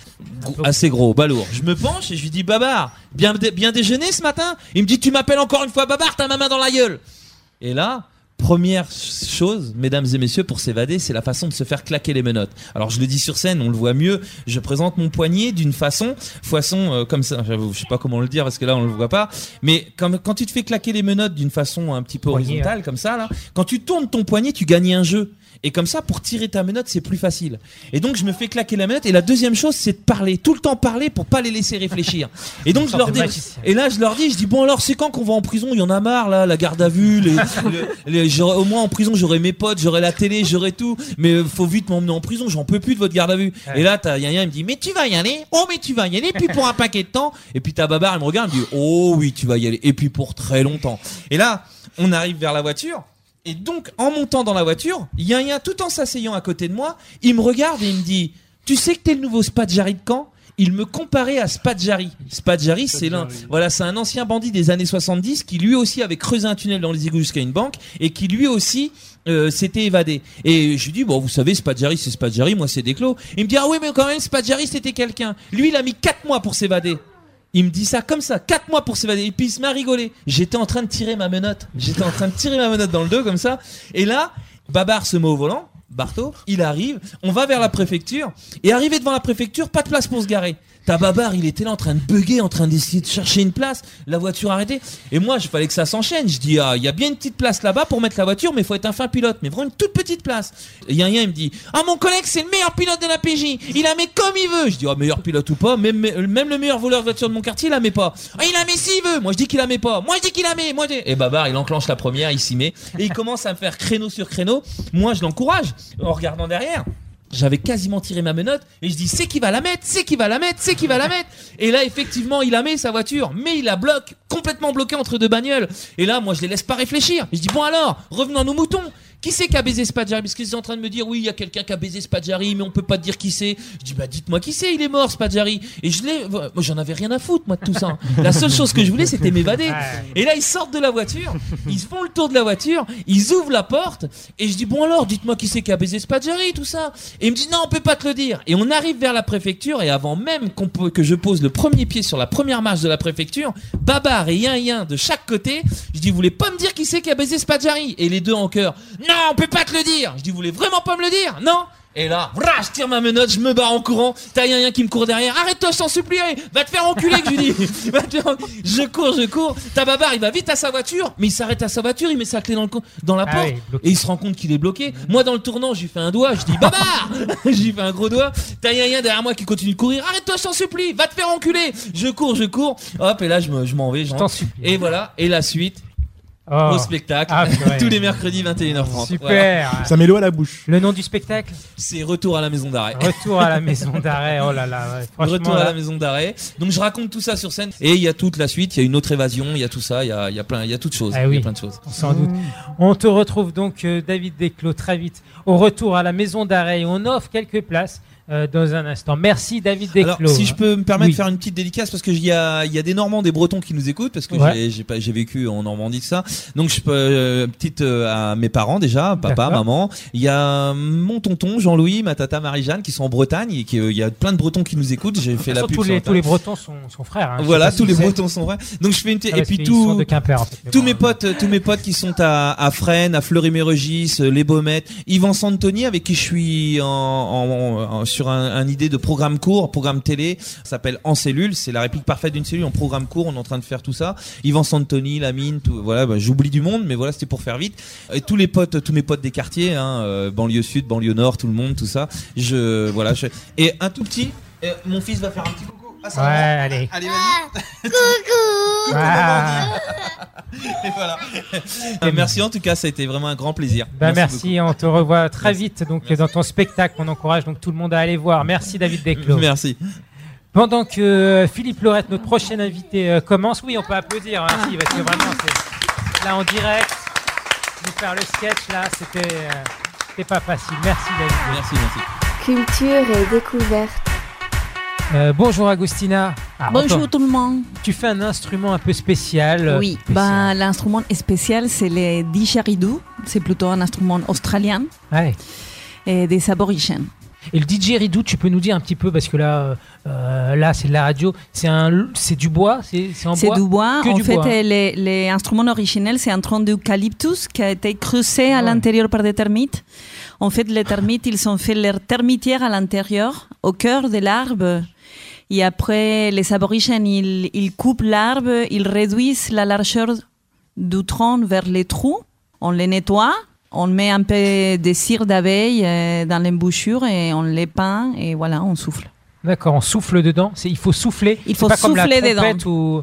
Speaker 6: Assez gros, balourd. Je me penche et je lui dis Babar, bien, bien déjeuner ce matin? Il me dit Tu m'appelles encore une fois Babar, t'as ma main dans la gueule et là, première chose, mesdames et messieurs, pour s'évader, c'est la façon de se faire claquer les menottes. Alors je le dis sur scène, on le voit mieux. Je présente mon poignet d'une façon, façon euh, comme ça. Je sais pas comment le dire parce que là on le voit pas. Mais comme quand tu te fais claquer les menottes d'une façon un petit peu
Speaker 2: Poignet,
Speaker 6: horizontale, comme ça là, quand tu tournes ton poignet, tu gagnes un jeu. Et comme ça, pour tirer ta menotte, c'est plus facile. Et donc, je me fais claquer la menotte. Et la deuxième chose, c'est de parler. Tout le temps parler pour pas les laisser réfléchir. Et donc, je leur dis, et là, je leur dis, je dis, bon, alors, c'est quand qu'on va en prison? Il y en a marre, là, la garde à vue, les, le- les- au moins en prison, j'aurai mes potes, j'aurai la télé, j'aurai tout. Mais euh, faut vite m'emmener en prison, j'en peux plus de votre garde à vue.
Speaker 2: Ouais.
Speaker 6: Et là, t'as Yann, il me dit, mais tu vas y aller? Oh, mais tu vas y aller. Puis pour un paquet de temps. Et puis ta babar, elle me regarde, elle me dit, oh oui, tu vas y aller. Et puis pour très longtemps. Et là, on arrive vers la voiture. Et donc, en montant dans la voiture, Yann, tout en s'asseyant à côté de moi, il me regarde et il me dit, tu sais que t'es le nouveau Spadjari de Caen? Il me comparait à Spadjari. Spadjari, c'est l'un, voilà, c'est un ancien bandit des années 70 qui lui aussi avait creusé un tunnel dans les égouts jusqu'à une banque et qui lui aussi euh, s'était évadé. Et je lui dis bon, vous savez, Spadjari, c'est Spadjari, moi c'est Desclos. Il me dit ah oui, mais quand même, Spadjari c'était quelqu'un. Lui, il a mis quatre mois pour s'évader. Il me dit ça comme ça, quatre mois pour s'évader. Et puis il se met à rigoler. J'étais en train de tirer ma menotte. J'étais en train de tirer ma menotte dans le dos comme ça. Et là, Babar se met au volant. Bartho, il arrive, on va vers la préfecture, et arrivé devant la préfecture, pas de place pour se garer. Ta babar, il était là en train de bugger, en train d'essayer de chercher une place, la voiture arrêtée. Et moi, je fallait que ça s'enchaîne. Je dis, ah, il y a bien une petite place là-bas pour mettre la voiture, mais il faut être un fin pilote, mais vraiment une toute petite place. Et Yann, il me dit, ah, mon collègue, c'est le meilleur pilote de la PJ. Il la met comme il veut. Je dis, ah, meilleur pilote ou pas, même, même le meilleur voleur de voiture de mon quartier, il la met pas. Ah, il la met s'il veut. Moi, je dis qu'il la met pas. Moi, je dis qu'il la met. Moi, je dis- Et Babar, il enclenche la première, il s'y met. Et il commence à me faire créneau sur créneau. Moi, je l'encourage en regardant derrière. J'avais quasiment tiré ma menotte et je dis c'est qui va la mettre, c'est qui va la mettre, c'est qui va la mettre. Et là effectivement il la met sa voiture, mais il la bloque complètement bloqué entre deux bagnoles. Et là moi je les laisse pas réfléchir. Je dis bon alors revenons à nos moutons. Qui c'est qui a baisé Spadjari Parce qu'ils sont en train de me dire oui, il y a quelqu'un qui a baisé Spadjari, mais on peut pas te dire qui c'est? Je dis bah dites-moi qui c'est, il est mort Spadjari. Et je l'ai, moi j'en avais rien à foutre moi de tout ça. La seule chose que je voulais c'était m'évader. Et là ils sortent de la voiture, ils font le tour de la voiture, ils ouvrent la porte et je dis bon alors dites-moi qui c'est qui a baisé Spadjari tout ça. Et il me dit non on peut pas te le dire. Et on arrive vers la préfecture et avant même qu'on peut- que je pose le premier pied sur la première marche de la préfecture, Babar et Yin Yin de chaque côté, je dis vous voulez pas me dire qui c'est qui a baisé Spadjari Et les deux en chœur non on peut pas te le dire. Je dis vous voulez vraiment pas me le dire? Non? Et là, je tire ma menotte, je me barre en courant. T'as Yin Yin qui me court derrière. Arrête-toi, je t'en supplie. Va te faire enculer, que je lui dis. Va te faire en- Je cours, je cours. T'as Babar, il va vite à sa voiture, mais il s'arrête à sa voiture, il met sa clé dans, le co- dans la
Speaker 2: Ah
Speaker 6: porte.
Speaker 2: oui,
Speaker 6: et il se rend compte qu'il est bloqué. Moi, dans le tournant, je lui fais un doigt, je dis Babar Je lui fais un gros doigt. T'as Yin Yin derrière moi qui continue de courir. Arrête-toi, je t'en supplie. Va te faire enculer. Je cours, je cours. Hop, et là, je me- je m'en vais.
Speaker 2: Je
Speaker 6: j'en-
Speaker 2: t'en supplie.
Speaker 6: Et voilà. Et la suite,
Speaker 2: Oh,
Speaker 6: au spectacle.
Speaker 2: Ah,
Speaker 6: tous les mercredis, 21h30. Voilà.
Speaker 2: Super.
Speaker 5: Ça met l'eau à la bouche.
Speaker 2: Le nom du spectacle
Speaker 6: C'est retour à la maison d'arrêt.
Speaker 2: Retour à la maison d'arrêt. Oh là là. ouais, franchement,
Speaker 6: Retour à la maison d'arrêt. Donc je raconte tout ça sur scène et il y a toute la suite. Il y a une autre évasion, il y a tout ça, il y a, il y a plein, il y a toutes choses.
Speaker 2: Ah
Speaker 6: Il y
Speaker 2: oui.
Speaker 6: a plein de choses.
Speaker 2: sans doute. On te retrouve donc, euh, David Desclos, très vite au retour à la maison d'arrêt. On offre quelques places euh, dans un instant. Merci, David Desclos.
Speaker 6: Alors, si je peux me permettre
Speaker 2: Oui.
Speaker 6: de faire une petite dédicace, parce qu'il y a, y a des Normands, des Bretons qui nous écoutent, parce que
Speaker 2: Ouais.
Speaker 6: j'ai- j'ai pas- j'ai vécu en Normandie de ça. Donc, je peux, euh, petite euh, à mes parents déjà, papa, maman. Il y a mon tonton Jean-Louis, ma tata Marie-Jeanne, qui sont en Bretagne, et qui, euh, il y a plein de Bretons qui nous écoutent. J'ai fait
Speaker 2: De
Speaker 6: la pub
Speaker 2: tous, les, tous les Bretons sont, sont frères. hein.
Speaker 6: Voilà,
Speaker 2: si
Speaker 6: tous les. Bretons sont vrais. Donc je fais une
Speaker 2: Ah,
Speaker 6: et puis tout
Speaker 2: sont de Quimper, en fait. Mais
Speaker 6: tous
Speaker 2: bon,
Speaker 6: mes
Speaker 2: hein.
Speaker 6: potes, tous mes potes qui sont à, à Fresnes, à Fleury-Mérogis, euh, les Baumettes, Yvan Santoni avec qui je suis en, en- en- sur un, idée de programme court, programme télé, ça s'appelle En cellule, c'est la réplique parfaite d'une cellule en programme court, on est en train de faire tout ça. Yvan Santoni, Lamine, tout, voilà, bah, j'oublie du monde, mais voilà, c'était pour faire vite. Tous les potes, tous mes potes des quartiers, hein, euh, banlieue sud, banlieue nord, tout le monde, tout ça. Je, voilà, et un tout petit, mon fils va faire un petit. Sa
Speaker 2: Ouais, allez.
Speaker 6: Allez, vas-y.
Speaker 2: Ah.
Speaker 6: Et voilà. Merci en tout cas, ça a été vraiment un grand plaisir.
Speaker 2: Bah, merci, on te revoit très vite donc
Speaker 6: Merci.
Speaker 2: dans ton spectacle. On encourage donc tout le monde à aller voir. Merci David Desclos.
Speaker 6: Merci.
Speaker 2: Pendant que euh, Philippe Lorette, notre prochain invité, euh, commence, oui, on peut applaudir, hein, si, parce que vraiment, c'est là en direct, nous faire le sketch là, c'était euh, c'était pas facile. Merci David.
Speaker 6: Merci, merci.
Speaker 3: Culture et découverte.
Speaker 2: Euh, bonjour Agustina. Ah,
Speaker 8: Bonjour tout le monde.
Speaker 2: tu fais un instrument un peu spécial. euh,
Speaker 8: Oui, bah, l'instrument spécial, c'est le didgeridoo. C'est plutôt un instrument australien
Speaker 2: Ouais.
Speaker 8: et des aborigènes.
Speaker 2: Et le didgeridoo, tu peux nous dire un petit peu parce que là, euh, là, c'est de la radio. C'est un, c'est du bois, c'est c'est en
Speaker 8: C'est
Speaker 2: bois?
Speaker 8: du bois.
Speaker 2: Que
Speaker 8: en
Speaker 2: du
Speaker 8: fait,
Speaker 2: bois.
Speaker 8: les, les instruments originels, c'est un tronc d'eucalyptus qui a été creusé à
Speaker 2: Ouais.
Speaker 8: l'intérieur par des termites. En fait, les termites, ils ont fait leur termitière à l'intérieur, au cœur de l'arbre. Et après, les aborigènes, ils, ils coupent l'arbre, ils réduisent la largeur du tronc vers les trous. On les nettoie, on met un peu de cire d'abeille euh, dans l'embouchure et on les peint et voilà, on souffle.
Speaker 2: D'accord, on souffle dedans. Il faut souffler.
Speaker 8: Il faut
Speaker 2: pas comme la
Speaker 8: souffler dedans.
Speaker 2: ou-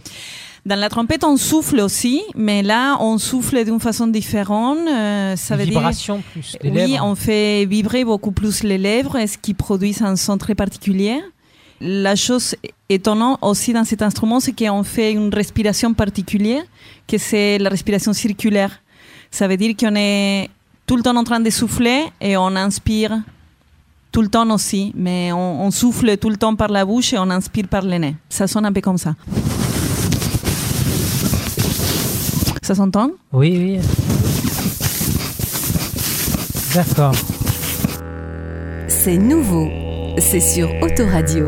Speaker 8: Dans la trompette, on souffle aussi, mais là, on souffle d'une façon différente. euh, ça veut dire
Speaker 2: vibration plus des
Speaker 8: oui,
Speaker 2: lèvres.
Speaker 8: on fait vibrer beaucoup plus les lèvres, ce qui produit un son très particulier. La chose étonnante aussi dans cet instrument, c'est qu'on fait une respiration particulière, que c'est la respiration circulaire. Ça veut dire qu'on est tout le temps en train de souffler et on inspire tout le temps aussi, mais on, on souffle tout le temps par la bouche et on inspire par le nez. Ça sonne un peu comme ça. Ça s'entend?
Speaker 2: Oui, oui. D'accord.
Speaker 9: C'est nouveau. C'est sur Autoradio.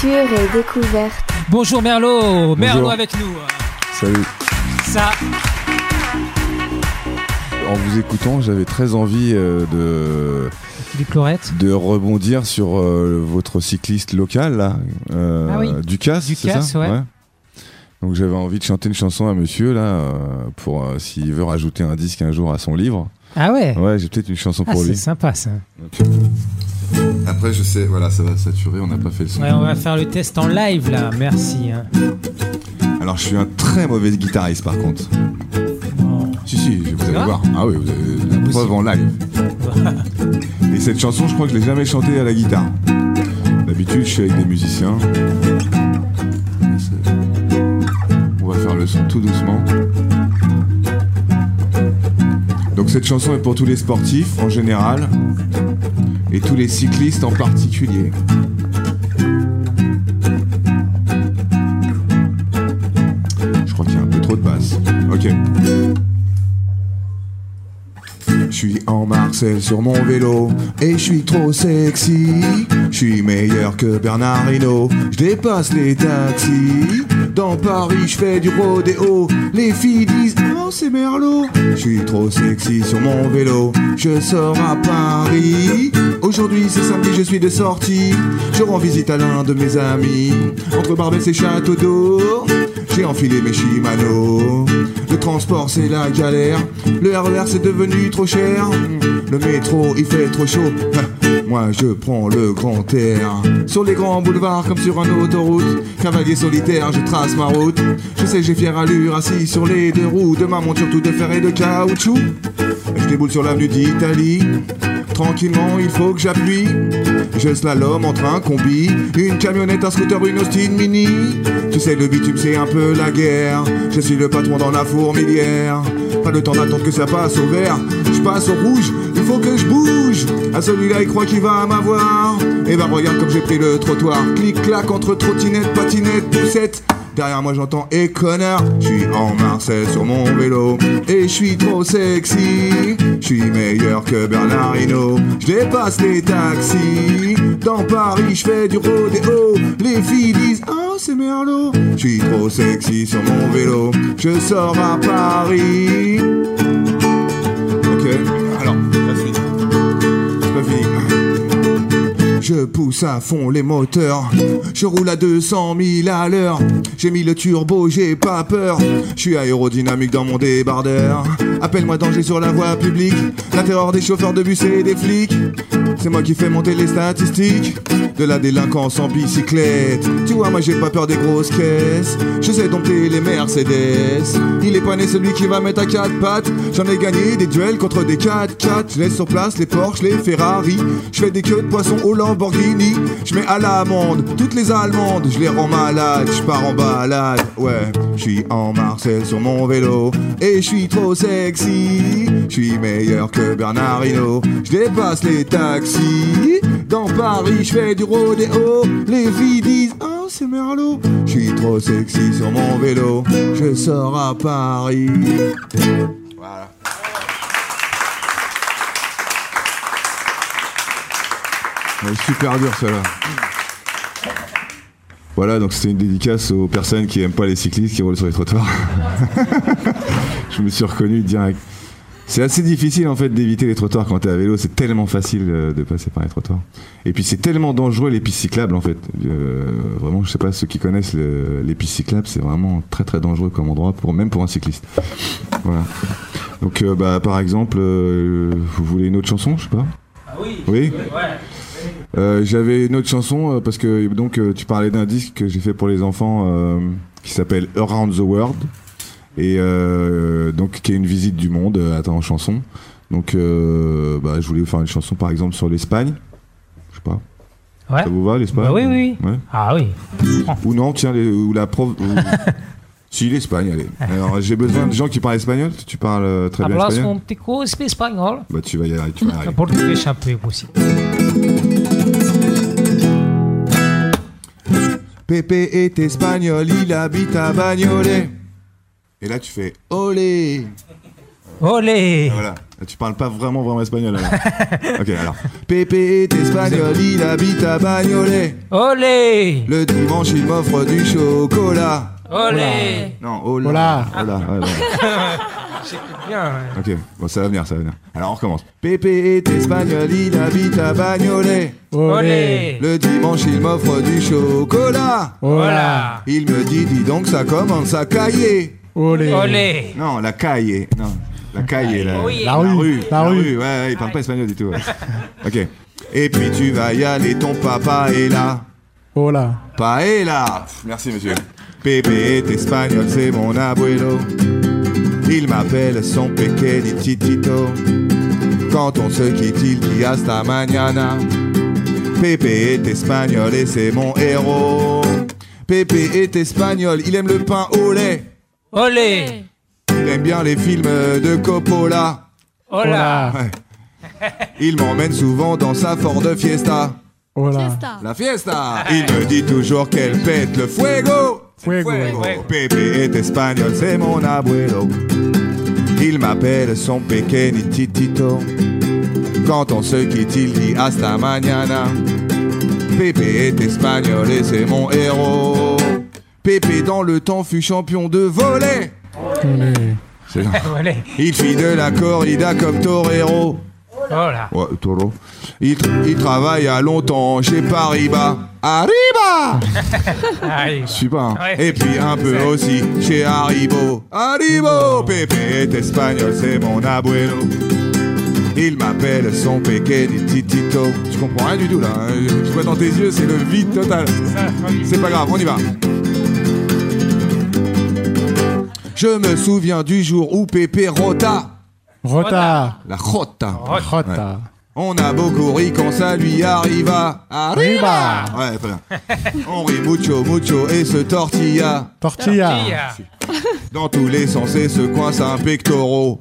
Speaker 3: Culture et découverte.
Speaker 2: Bonjour Merlot, Merlot avec nous.
Speaker 10: Salut.
Speaker 2: Ça,
Speaker 10: En vous écoutant, j'avais très envie euh, de, de rebondir sur euh, votre cycliste local, là, euh,
Speaker 2: Ah oui.
Speaker 10: Ducasse, c'est
Speaker 2: Ducasse,
Speaker 10: ça
Speaker 2: ouais.
Speaker 10: Donc j'avais envie de chanter une chanson à monsieur, là, euh, pour euh, s'il veut rajouter un disque un jour à son livre.
Speaker 2: Ah ouais
Speaker 10: Ouais, j'ai peut-être une chanson
Speaker 2: Ah,
Speaker 10: pour
Speaker 2: c'est
Speaker 10: lui.
Speaker 2: sympa ça.
Speaker 10: Après, je sais, voilà, ça va saturer, on n'a pas fait le son.
Speaker 2: Ouais, on va faire le test en live là, merci. hein.
Speaker 10: Alors, je suis un très mauvais guitariste, par contre. Si, si, vous allez
Speaker 2: vrai
Speaker 10: voir. Ah oui, vous avez la preuve en live. Et cette chanson, je crois que je l'ai jamais chantée à la guitare. D'habitude, je suis avec des musiciens. C'est- On va faire le son tout doucement. Donc cette chanson est pour tous les sportifs en général et tous les cyclistes en particulier. Je crois qu'il y a un peu trop de basse. Ok. Je suis en Marseille sur mon vélo et je suis trop sexy. Je suis meilleur que Bernard Hinault. Je dépasse les taxis. Dans Paris, je fais du rodéo. Les filles disent Oh, c'est Merlot. Je suis trop sexy sur mon vélo. Je sors à Paris. Aujourd'hui, c'est samedi, je suis de sortie. Je rends visite à l'un de mes amis. Entre Barbès et Château d'Eau. J'ai enfilé mes Shimano. Le transport c'est la galère. Le RER c'est devenu trop cher. Le métro il fait trop chaud. Moi je prends le grand air. Sur les grands boulevards comme sur un autoroute. Cavalier solitaire, je trace ma route. Je sais j'ai fière allure assis sur les deux roues de ma monture tout de fer et de caoutchouc. Je déboule sur l'avenue d'Italie. Tranquillement, il faut que j'appuie. Je slalom entre un combi, une camionnette, un scooter, une Austin Mini. Tu sais, le bitume, c'est un peu la guerre. Je suis le patron dans la fourmilière. Pas le temps d'attendre que ça passe au vert. Je passe au rouge, il faut que je bouge. À celui-là, il croit qu'il va m'avoir. Et bah regarde comme j'ai pris le trottoir. Clic-clac entre trottinette, patinette, poussette. Derrière moi j'entends et connard, je suis en Marseille sur mon vélo. Et je suis trop sexy, je suis meilleur que Bernard Hinault, je dépasse les taxis, dans Paris je fais du rodéo, les filles disent oh c'est Merlot, je suis trop sexy sur mon vélo, je sors à Paris. Je pousse à fond les moteurs, je roule à 200 000 à l'heure. J'ai mis le turbo, j'ai pas peur. Je suis aérodynamique dans mon débardeur. Appelle-moi danger sur la voie publique. La terreur des chauffeurs de bus et des flics. C'est moi qui fais monter les statistiques de la délinquance en bicyclette. Tu vois, moi j'ai pas peur des grosses caisses. Je sais dompter les Mercedes. Il est pas né celui qui va mettre à quatre pattes. J'en ai gagné des duels contre des 4x4. Je laisse sur place les Porsche, les Ferrari. Je fais des queues de poisson au Lamborghini. Je mets à l'amende toutes les Allemandes. Je les rends malades. Je pars en balade. Ouais, je suis en Marseille sur mon vélo. Et je suis trop sexy. Je suis meilleur que Bernard Hinault. Je dépasse les taxis. Dans Paris, je fais du Les filles disent Oh, c'est Merlot. Je suis trop sexy sur mon vélo. Je sors à Paris. Voilà. Ouais, super dur celle-là. Voilà, donc c'était une dédicace aux personnes qui aiment pas les cyclistes qui roulent sur les trottoirs. Je me suis reconnu direct. C'est assez difficile en fait d'éviter les trottoirs quand t'es à vélo, c'est tellement facile euh, de passer par les trottoirs. Et puis c'est tellement dangereux les pistes cyclables en fait. Euh, vraiment, je sais pas ceux qui connaissent le- les pistes cyclables, c'est vraiment très très dangereux comme endroit pour même pour un cycliste. Voilà. Donc euh, bah par exemple, euh, vous voulez une autre chanson, je sais pas?
Speaker 2: Ah oui
Speaker 10: Oui? Euh, J'avais une autre chanson euh, parce que donc tu parlais d'un disque que j'ai fait pour les enfants euh, qui s'appelle Around the World et euh, donc qui est une visite du monde euh, attends, en chanson. Donc euh, bah, je voulais vous faire une chanson par exemple sur l'Espagne. Je sais pas.
Speaker 2: Ouais.
Speaker 10: Ça vous va l'Espagne
Speaker 2: Bah oui, oui.
Speaker 10: Ouais.
Speaker 2: Ah oui.
Speaker 10: Ou non, tiens, les- ou la prof. ou- si l'Espagne, allez. Alors j'ai besoin de gens qui parlent espagnol. Tu parles euh, très bien
Speaker 2: Hablas
Speaker 10: espagnol.
Speaker 2: un petit peu espagnol.
Speaker 10: Bah tu vas y arriver. Tu vas y arriver.
Speaker 2: Portugais un peu aussi.
Speaker 10: Pepe est espagnol, il habite à Bagnolet. Et là, tu fais olé.
Speaker 2: Olé.
Speaker 10: Voilà. Là, tu parles pas vraiment vraiment espagnol alors. ok, alors. Pepe est espagnol, il habite à Bagnolet.
Speaker 2: Olé.
Speaker 10: Le dimanche, il m'offre du chocolat.
Speaker 2: Olé.
Speaker 10: Non, hola.
Speaker 5: Hola.
Speaker 10: Hola, ouais, ouais.
Speaker 2: J'écoute bien. ouais.
Speaker 10: Ok, bon, ça va venir, ça va venir. Alors, on recommence. Pepe est espagnol, il habite à Bagnolet.
Speaker 2: Olé.
Speaker 10: Le dimanche, il m'offre du chocolat.
Speaker 2: Voilà.
Speaker 10: Il me dit, dis donc, ça commence à cailler.
Speaker 5: Olé.
Speaker 2: Olé.
Speaker 10: Non, la caille. Non, la caille. La,
Speaker 2: Oui.
Speaker 5: La rue. La rue.
Speaker 10: Ouais, ouais, il parle pas espagnol du tout. ouais. ok. Et puis tu vas y aller, ton papa est là.
Speaker 5: Oh là.
Speaker 10: Paella. Merci, monsieur. Pepe est espagnol, c'est mon abuelo. Il m'appelle son pequeñitito. Quand on se quitte, il dit hasta mañana. Pepe est espagnol et c'est mon héros. Pepe est espagnol, il aime le pain au lait.
Speaker 2: Olé.
Speaker 10: Il aime bien les films de Coppola.
Speaker 2: Hola.
Speaker 10: Ouais. Il m'emmène souvent dans sa Ford Fiesta.
Speaker 5: Là.
Speaker 10: La fiesta Il me dit toujours qu'elle pète le fuego
Speaker 5: Fuego.
Speaker 10: Pepe est espagnol, c'est mon abuelo Il m'appelle son pequeñitito Quand on se quitte, il dit hasta mañana Pepe est espagnol et c'est mon héros Pepe dans le temps fut champion de volley
Speaker 5: Olé.
Speaker 10: C'est ça. Il fit de la corrida comme torero
Speaker 2: Voilà.
Speaker 10: Ouais, taureau. Il, tra- il travaille à longtemps chez Paribas. Arriba suis pas. hein.
Speaker 2: Ouais.
Speaker 10: Et puis un peu aussi chez Haribo. Haribo Pepe est espagnol, c'est mon abuelo. Il m'appelle son pequeñitito. Je comprends rien du tout là. hein. Je vois dans tes yeux, c'est le vide total. C'est pas grave, on y va. Je me souviens du jour où Pépé rota.
Speaker 5: Rota.
Speaker 10: La rota.
Speaker 5: Rota.
Speaker 10: On a beaucoup ri quand ça lui arriva.
Speaker 5: Arriba.
Speaker 10: Ouais, très bien. On rit mucho, mucho et se tortilla.
Speaker 5: Tortilla.
Speaker 10: Dans tous les sens et se coince un pectoraux.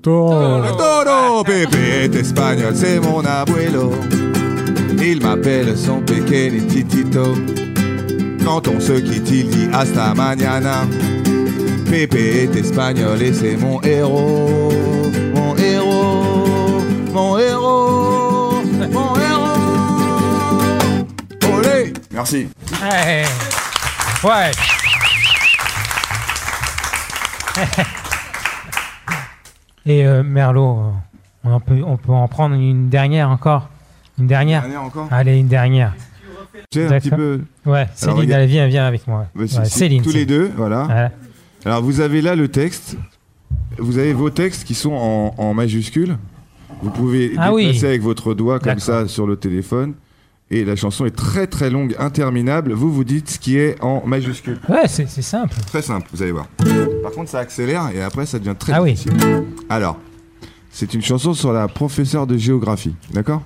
Speaker 5: Toro.
Speaker 10: Le toro, Pepe est espagnol, c'est mon abuelo. Il m'appelle son pequeñitito. Quand on se quitte, il dit hasta mañana. Pepe est espagnol et c'est mon héros. Mon héros. Mon héros. Mon héros. Olé Merci.
Speaker 2: Ouais. Ouais. Et euh, Merlot, on peut, on peut en prendre une dernière encore Une dernière
Speaker 10: Dernière encore
Speaker 2: Allez, une dernière.
Speaker 10: Tu sais, un petit peu.
Speaker 2: Ouais, Céline, allez, viens, viens avec moi.
Speaker 10: Ouais, c'est
Speaker 2: Céline.
Speaker 10: Tous les deux, voilà. Alors vous avez là le texte. Vous avez vos textes qui sont en, en majuscules. Vous pouvez
Speaker 2: Ah oui.
Speaker 10: déplacer avec votre doigt comme ça sur le téléphone. Et la chanson est très très longue, interminable. Vous vous dites ce qui est en majuscule.
Speaker 2: Ouais, c'est simple.
Speaker 10: Très simple, vous allez voir. Par contre, ça accélère et après, ça devient très
Speaker 2: Ah oui.
Speaker 10: difficile. Alors, c'est une chanson sur la professeure de géographie, d'accord?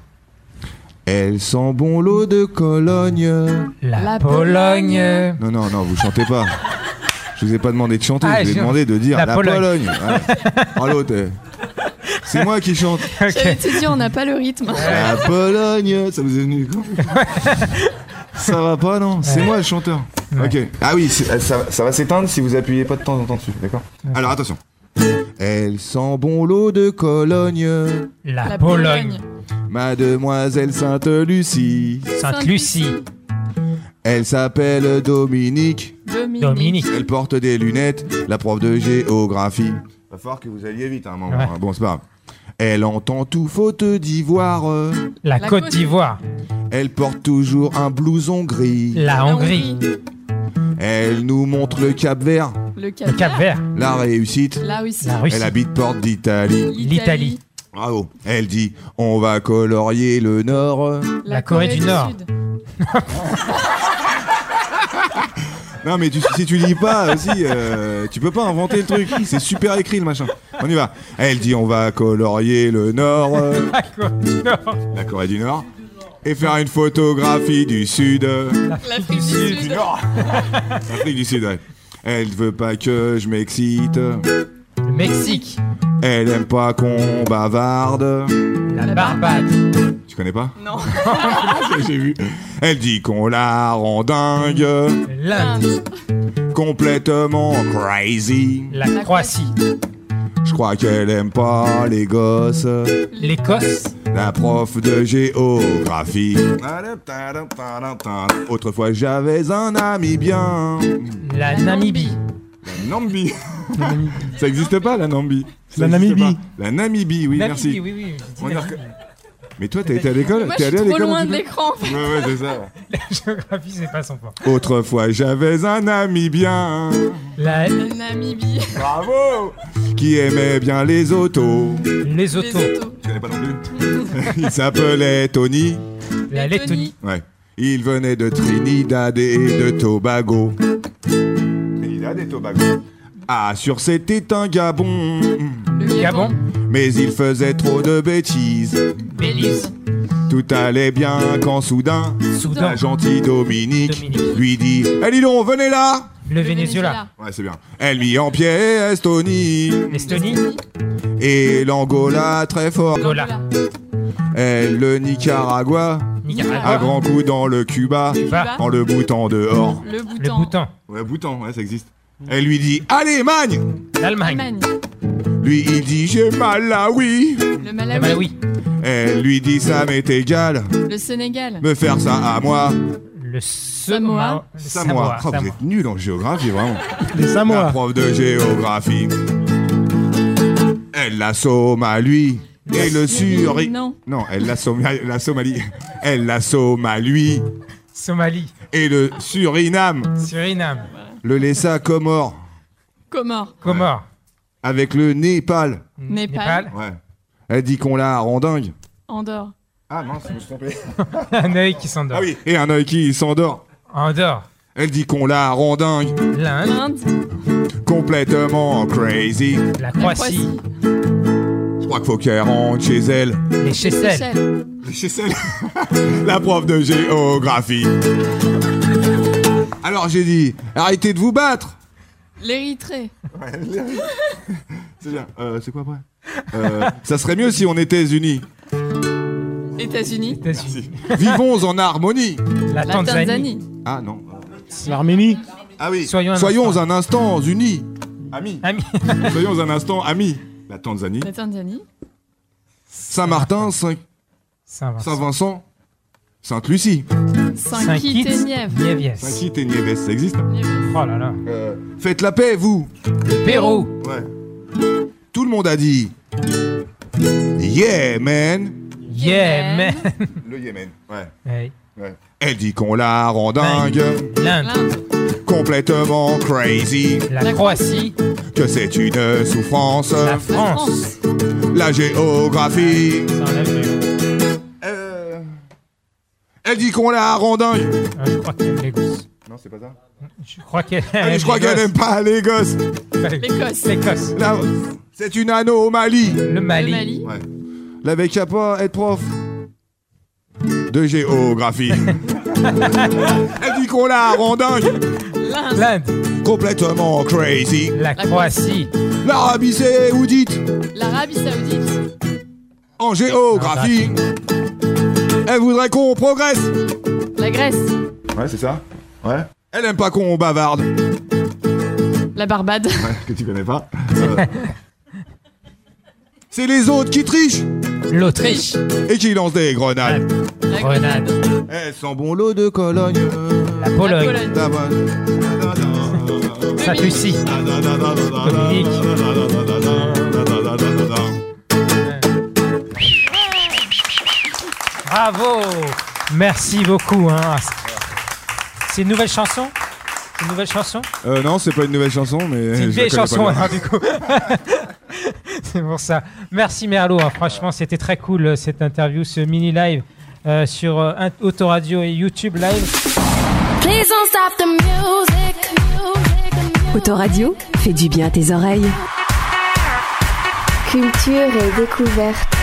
Speaker 10: Elle sent bon l'eau de Cologne.
Speaker 2: La,
Speaker 7: La
Speaker 2: Pologne.
Speaker 7: Pologne.
Speaker 10: Non, non, non, vous chantez pas. Je vous ai pas demandé de chanter,
Speaker 2: Ah,
Speaker 10: je vous ai
Speaker 2: je-
Speaker 10: demandé de dire
Speaker 2: La
Speaker 10: la,
Speaker 2: Pologne.
Speaker 10: Pologne. Ouais. Oh, l'autre. C'est moi qui chante.
Speaker 7: Te dire, on n'a pas le rythme.
Speaker 10: La Pologne, ça vous est venu Ça va pas, non C'est
Speaker 2: Ouais.
Speaker 10: moi le chanteur.
Speaker 2: Ouais.
Speaker 10: Ok. Ah oui, c'est- ça, ça va s'éteindre si vous appuyez pas de temps en temps dessus, d'accord Alors attention. Elle sent bon l'eau de Cologne,
Speaker 2: La,
Speaker 7: La
Speaker 2: Pologne.
Speaker 10: Mademoiselle Sainte-Lucie.
Speaker 2: Sainte-Lucie.
Speaker 10: Elle s'appelle Dominique.
Speaker 7: Dominique.
Speaker 2: Dominique.
Speaker 10: Elle porte des lunettes, la prof de géographie. Va falloir que vous alliez vite à un moment.
Speaker 2: Ouais.
Speaker 10: hein. Bon, c'est pas grave. Elle entend tout faute d'ivoire.
Speaker 2: La,
Speaker 7: La
Speaker 2: Côte
Speaker 7: Côte
Speaker 2: d'Ivoire.
Speaker 10: Elle porte toujours un blouson gris.
Speaker 2: La Hongrie.
Speaker 10: Elle nous montre le Cap Vert,
Speaker 7: Le Cap,
Speaker 2: Le Cap Vert.
Speaker 10: la réussite.
Speaker 7: La Russie.
Speaker 2: La Russie.
Speaker 10: Elle habite porte d'Italie.
Speaker 2: L'Italie.
Speaker 10: Bravo. Elle dit on va colorier le Nord.
Speaker 2: La Corée du Nord.
Speaker 7: Sud.
Speaker 10: Non mais tu- si tu lis pas aussi, euh, tu peux pas inventer le truc. C'est super écrit le machin. On y va. Elle dit on va colorier le Nord.
Speaker 2: La Corée du Nord.
Speaker 10: La Corée du Nord. Et faire une photographie du Sud.
Speaker 7: L'Afrique du Sud.
Speaker 10: L'Afrique du Sud, ouais. Elle veut pas que je m'excite.
Speaker 2: Le Mexique.
Speaker 10: Elle aime pas qu'on bavarde.
Speaker 2: La Barbade.
Speaker 10: Tu connais pas?
Speaker 7: Non.
Speaker 10: J'ai vu. Elle dit qu'on la rend dingue.
Speaker 2: L'Inde.
Speaker 10: Complètement crazy.
Speaker 2: La
Speaker 7: La
Speaker 2: Croatie.
Speaker 10: Je crois qu'elle aime pas les gosses.
Speaker 2: L'Écosse.
Speaker 10: La prof de géographie. Autrefois j'avais un ami bien.
Speaker 2: La Namibie.
Speaker 10: La Namibie. Ça existe pas la Namibie. Ça
Speaker 5: La
Speaker 10: existe
Speaker 5: Namibie.
Speaker 10: pas. La Namibie, oui,
Speaker 2: Namibie,
Speaker 10: merci.
Speaker 2: oui, oui.
Speaker 10: On a. Mais toi, t'as été à l'école
Speaker 7: Moi,
Speaker 10: T'es
Speaker 7: je
Speaker 10: allé à
Speaker 7: trop
Speaker 10: l'école un
Speaker 7: loin
Speaker 10: petit
Speaker 7: de
Speaker 10: peu
Speaker 7: l'écran.
Speaker 10: Ouais, ouais, c'est ça.
Speaker 2: La géographie, c'est pas son fort.
Speaker 10: Autrefois j'avais un ami bien.
Speaker 2: La,
Speaker 7: Namibie.
Speaker 10: Bravo Qui aimait bien les autos.
Speaker 2: les
Speaker 7: Les
Speaker 2: autos.
Speaker 7: autos.
Speaker 10: Je connais pas non plus. Il s'appelait Tony.
Speaker 2: La Lettonie.
Speaker 10: Ouais. Il venait de Trinidad et de Tobago. Trinidad et Tobago. Ah, sur c'était un Gabon.
Speaker 7: Le
Speaker 2: Gabon.
Speaker 10: Mais il faisait trop de bêtises.
Speaker 2: Belize.
Speaker 10: Tout allait bien quand soudain,
Speaker 2: Soudan.
Speaker 10: la gentille Dominique,
Speaker 2: Dominique.
Speaker 10: lui dit Eh dis donc, venez là
Speaker 2: Le Venezuela.
Speaker 10: Ouais, c'est bien. Elle mit en pied Estonie
Speaker 2: L'Estonie.
Speaker 10: et l'Angola très fort.
Speaker 2: Angola.
Speaker 10: Elle le Nicaragua,
Speaker 2: Nicaragua.
Speaker 10: à grands coups dans le Cuba,
Speaker 2: Cuba.
Speaker 10: en le boutant dehors.
Speaker 7: Le
Speaker 2: Le
Speaker 7: Bhoutan.
Speaker 2: Bhoutan.
Speaker 10: Ouais, boutant, ouais, ça existe. Elle lui dit Allez, magne
Speaker 2: L'Allemagne.
Speaker 7: Allemagne.
Speaker 10: Lui, il dit J'ai mal là, oui.
Speaker 7: Le
Speaker 2: Le
Speaker 7: Malawi.
Speaker 2: Malawi.
Speaker 10: Elle lui dit Ça m'est égal,
Speaker 7: Le Sénégal.
Speaker 10: me faire ça à moi.
Speaker 2: Le
Speaker 7: Samoa.
Speaker 2: Samoa. Le
Speaker 10: Samoa. Oh, vous
Speaker 2: Samoa.
Speaker 10: êtes nul en géographie, vraiment.
Speaker 5: Les
Speaker 10: La
Speaker 5: Samoa.
Speaker 10: prof de géographie. Elle l'assomme à lui. Et le suri...
Speaker 7: Non.
Speaker 10: Non, elle l'assomme à la Somalie. Elle l'assomme à lui.
Speaker 2: Somalie.
Speaker 10: Et le Suriname
Speaker 2: Suriname.
Speaker 10: Le laissa Comore.
Speaker 7: Comores.
Speaker 2: Comores.
Speaker 10: Avec le Népal.
Speaker 7: Népal.
Speaker 10: Ouais. Elle dit qu'on la rend dingue.
Speaker 7: Andorre.
Speaker 10: Ah mince, je me suis trompé.
Speaker 2: Un œil qui s'endort.
Speaker 10: Ah oui, et un œil qui s'endort.
Speaker 2: Andorre.
Speaker 10: Elle dit qu'on la rend dingue.
Speaker 2: L'Inde.
Speaker 7: Inde.
Speaker 10: Complètement crazy.
Speaker 2: La
Speaker 7: La
Speaker 2: Croatie.
Speaker 10: Je crois qu'il faut qu'elle rentre chez elle.
Speaker 2: Les Seychelles.
Speaker 7: Seychelles.
Speaker 10: Chez celle. la prof de géographie. Alors j'ai dit, arrêtez de vous battre.
Speaker 7: L'Érythrée.
Speaker 10: C'est bien. Euh, c'est quoi après Euh, ça serait mieux si on était unis.
Speaker 7: États-Unis.
Speaker 10: Vivons en harmonie.
Speaker 2: La,
Speaker 7: La
Speaker 2: Tanzanie.
Speaker 7: Tanzanie.
Speaker 10: Ah non.
Speaker 5: L'Arménie.
Speaker 10: Ah oui.
Speaker 2: Soyons un
Speaker 10: Soyons
Speaker 2: instant.
Speaker 10: un instant unis. Amis.
Speaker 2: Ami.
Speaker 10: Soyons un instant amis. La Tanzanie.
Speaker 7: La Tanzanie.
Speaker 10: Saint-Martin, Saint-
Speaker 2: Saint-Vincent.
Speaker 10: Sainte-Lucie.
Speaker 7: Saint-Kitts et Nièvres.
Speaker 10: Saint-Kitts et Nieves, ça existe
Speaker 2: Oh là là.
Speaker 10: Euh, Faites la paix, vous.
Speaker 2: Pérou.
Speaker 10: Ouais. Tout le monde a dit. Yeah, man.
Speaker 2: Yeah, man.
Speaker 10: Le Yémen. Ouais.
Speaker 2: Ouais.
Speaker 10: ouais. Elle dit qu'on la rend dingue.
Speaker 2: L'Inde.
Speaker 10: Complètement crazy.
Speaker 2: La,
Speaker 7: La
Speaker 2: Croatie.
Speaker 10: Que c'est une souffrance.
Speaker 2: La France.
Speaker 10: La géographie.
Speaker 2: On l'a
Speaker 10: Elle dit qu'on la rend dingue.
Speaker 2: Ah, je crois qu'elle aime les gosses.
Speaker 10: Non, c'est pas ça.
Speaker 2: Je crois qu'elle
Speaker 10: Ah,
Speaker 2: aime
Speaker 10: je crois qu'elle aime pas les gosses.
Speaker 7: L'Écosse.
Speaker 2: L'Écosse.
Speaker 10: Là, C'est une anomalie.
Speaker 2: Le Mali.
Speaker 7: Le Mali.
Speaker 10: Ouais. La mec qui a pas être prof de géographie. Elle dit qu'on la rend dingue.
Speaker 7: L'Inde.
Speaker 2: L'Inde.
Speaker 10: Complètement crazy.
Speaker 2: La Croatie.
Speaker 10: L'Arabie Saoudite
Speaker 7: L'Arabie Saoudite.
Speaker 10: en géographie. Elle voudrait qu'on progresse.
Speaker 7: La Grèce.
Speaker 10: Ouais, c'est ça. Ouais. Elle aime pas qu'on bavarde.
Speaker 7: La Barbade.
Speaker 10: Ouais, que tu connais pas. Euh, C'est les autres qui trichent
Speaker 2: L'Autriche.
Speaker 10: et qui lancent des grenades.
Speaker 7: La
Speaker 2: Grenade.
Speaker 10: Elles sont bon lot de Cologne.
Speaker 2: La
Speaker 7: La
Speaker 2: Pologne.
Speaker 7: Pologne.
Speaker 10: La.
Speaker 2: Dominique. Bravo. Merci beaucoup. hein. C'est une nouvelle chanson? C'est Une nouvelle chanson?
Speaker 10: Euh, non, c'est pas une nouvelle chanson, mais.
Speaker 2: C'est une vieille chanson, du coup. c'est pour ça. Merci Merlot. hein. Franchement, c'était très cool euh, cette interview, ce mini live euh, sur euh, Autoradio et YouTube Live.
Speaker 9: Please don't stop the music. Autoradio fait du bien à tes oreilles.
Speaker 3: Culture et découverte.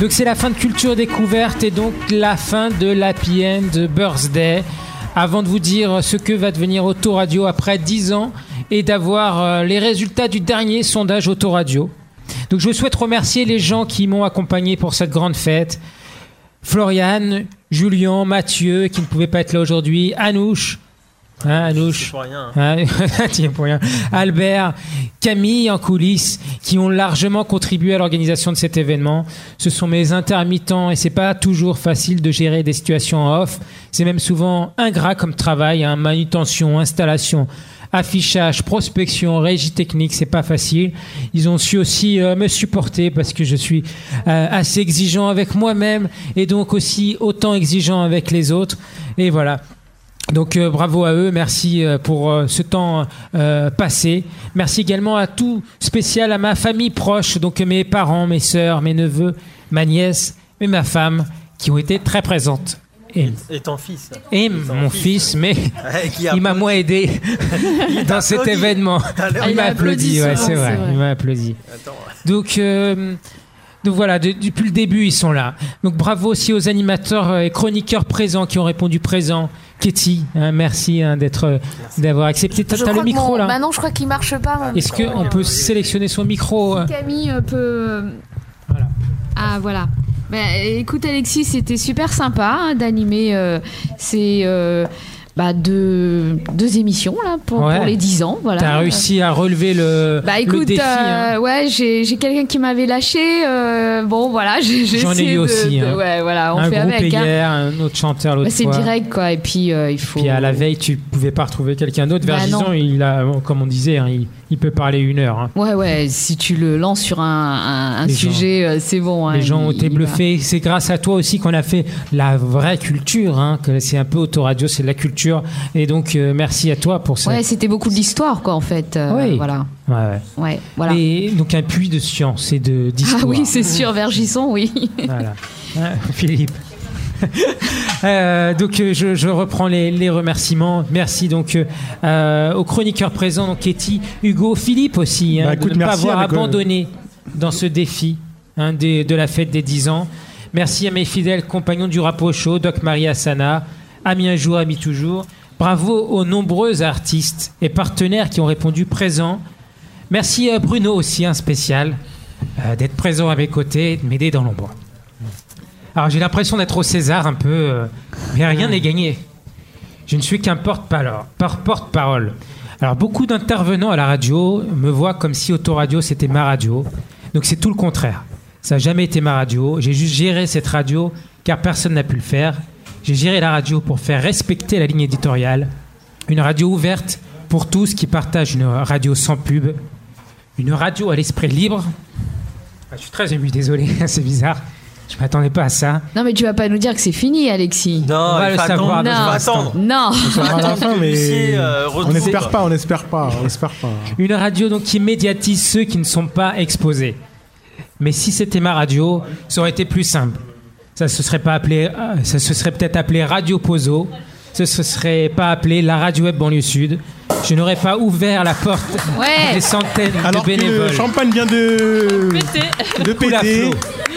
Speaker 2: Donc c'est la fin de Culture Découverte et donc la fin de l'Happy End Birthday. Avant de vous dire ce que va devenir Autoradio après 10 ans et d'avoir euh, les résultats du dernier sondage Autoradio. Donc je souhaite remercier les gens qui m'ont accompagné pour cette grande fête. Floriane, Julien, Mathieu qui ne pouvaient pas être là aujourd'hui, Anouche, hein, Anouche,
Speaker 11: pour rien.
Speaker 2: Hein, tiens, pour rien. Albert, Camille en coulisses, qui ont largement contribué à l'organisation de cet événement. Ce sont mes intermittents et c'est pas toujours facile de gérer des situations en off. C'est même souvent ingrat comme travail, hein, manutention, installation. Affichage, prospection, régie technique, c'est pas facile. Ils ont su aussi euh, me supporter parce que je suis euh, assez exigeant avec moi-même et donc aussi autant exigeant avec les autres. Et voilà. Donc euh, bravo à eux, merci euh, pour euh, ce temps passé. Merci également à tout spécial à ma famille proche, donc mes parents, mes sœurs, mes neveux, ma nièce et ma femme qui ont été très présentes. Et,
Speaker 11: Et ton fils.
Speaker 2: et mon fils, mais
Speaker 11: qui
Speaker 2: il m'a moins aidé dans cet événement. Il m'a applaudi,
Speaker 7: applaudi
Speaker 2: ouais, c'est vrai, il m'a applaudi.
Speaker 11: Attends.
Speaker 2: Donc, donc voilà, de- depuis le début, ils sont là. Donc bravo aussi aux animateurs et chroniqueurs présents qui ont répondu présent. Katie, hein, merci hein, d'être, euh, d'avoir accepté. T'as t'as le
Speaker 12: mon-
Speaker 2: micro là.
Speaker 12: Non, je crois qu'il marche pas.
Speaker 2: Est-ce qu'on peut sélectionner son micro euh
Speaker 12: Camille euh, peut.
Speaker 2: Voilà.
Speaker 12: Ah voilà. Bah, écoute Alexis, c'était super sympa hein, d'animer euh, ces euh, bah, deux, deux émissions là pour,
Speaker 2: Ouais.
Speaker 12: pour les 10 ans. Voilà.
Speaker 2: T'as réussi à relever le,
Speaker 12: Bah
Speaker 2: le
Speaker 12: écoute,
Speaker 2: défi.
Speaker 12: euh,
Speaker 2: hein.
Speaker 12: ouais, j'ai quelqu'un qui m'avait lâché. euh, bon voilà, j'ai
Speaker 2: J'en ai eu
Speaker 12: de-
Speaker 2: aussi,
Speaker 12: de-
Speaker 2: hein.
Speaker 12: ouais, voilà, on
Speaker 2: un
Speaker 12: fait
Speaker 2: groupe
Speaker 12: avec. hein.
Speaker 2: hier, un autre chanteur l'autre
Speaker 12: Bah, c'est direct quoi. Et puis euh, il faut.
Speaker 2: Puis à la veille, tu pouvais pas retrouver quelqu'un d'autre.
Speaker 12: Bah,
Speaker 2: Vergison,
Speaker 12: non.
Speaker 2: il a, comme on disait, hein, il, il peut parler une heure. hein.
Speaker 12: Ouais ouais, si tu le lances sur un, un- sujet, c'est bon. hein,
Speaker 2: Les gens ont été bluffés. C'est grâce à toi aussi qu'on a fait la vraie culture. Hein, que c'est un peu autoradio, c'est de la culture. Et donc, euh, merci à toi pour ça.
Speaker 12: Ouais, c'était beaucoup de l'histoire, quoi, en fait. euh,
Speaker 2: Oui.
Speaker 12: Voilà.
Speaker 2: Ouais, ouais.
Speaker 12: Ouais, voilà.
Speaker 2: Et donc, un puits de science et de d'histoire.
Speaker 12: Ah oui, c'est sûr, Vergisson, oui.
Speaker 2: Voilà. Hein, Philippe. Euh, donc euh, je, je reprends les, les remerciements. Merci donc euh, aux chroniqueurs présents, donc Katie, Hugo, Philippe aussi, hein,
Speaker 5: Bah,
Speaker 2: de ne pas
Speaker 5: merci
Speaker 2: avoir
Speaker 5: euh,
Speaker 2: abandonné dans ce défi hein, des- de la fête des 10 ans. Merci à mes fidèles compagnons du rap au show, Doc Marie Asana, Ami un jour, Ami toujours. Bravo aux nombreux artistes et partenaires qui ont répondu présents. Merci euh, Bruno aussi, un spécial, euh, d'être présent à mes côtés et de m'aider dans l'ombre. Alors j'ai l'impression d'être au César un peu, euh, mais rien n'est gagné. Je ne suis qu'un porte-parole. par- porte-parole. Alors beaucoup d'intervenants à la radio me voient comme si Autoradio c'était ma radio. Donc c'est tout le contraire. Ça n'a jamais été ma radio. J'ai juste géré cette radio car personne n'a pu le faire. J'ai géré la radio pour faire respecter la ligne éditoriale. Une radio ouverte pour tous qui partagent une radio sans pub. Une radio à l'esprit libre. Ah, je suis très ému, désolé, c'est bizarre. Je m'attendais pas à ça.
Speaker 12: Non, mais tu vas pas nous dire que c'est fini, Alexis.
Speaker 11: Non,
Speaker 2: On va
Speaker 11: il
Speaker 2: le savoir
Speaker 11: attendre. attendre.
Speaker 12: Non.
Speaker 5: On va fin, mais
Speaker 11: Lucie, euh,
Speaker 5: on n'espère pas, on n'espère pas, on n'espère pas.
Speaker 2: Une radio donc qui médiatise ceux qui ne sont pas exposés. Mais si c'était ma radio, ça aurait été plus simple. Ça se serait pas appelé, euh, ça se serait peut-être appelé Radio Pozo. Ça se serait pas appelé la radio web banlieue sud. Je n'aurais pas ouvert la porte
Speaker 12: Ouais.
Speaker 2: à des centaines
Speaker 5: Alors
Speaker 2: de
Speaker 5: que le
Speaker 2: bénévoles.
Speaker 5: champagne vient de de
Speaker 2: Coule à
Speaker 5: péter.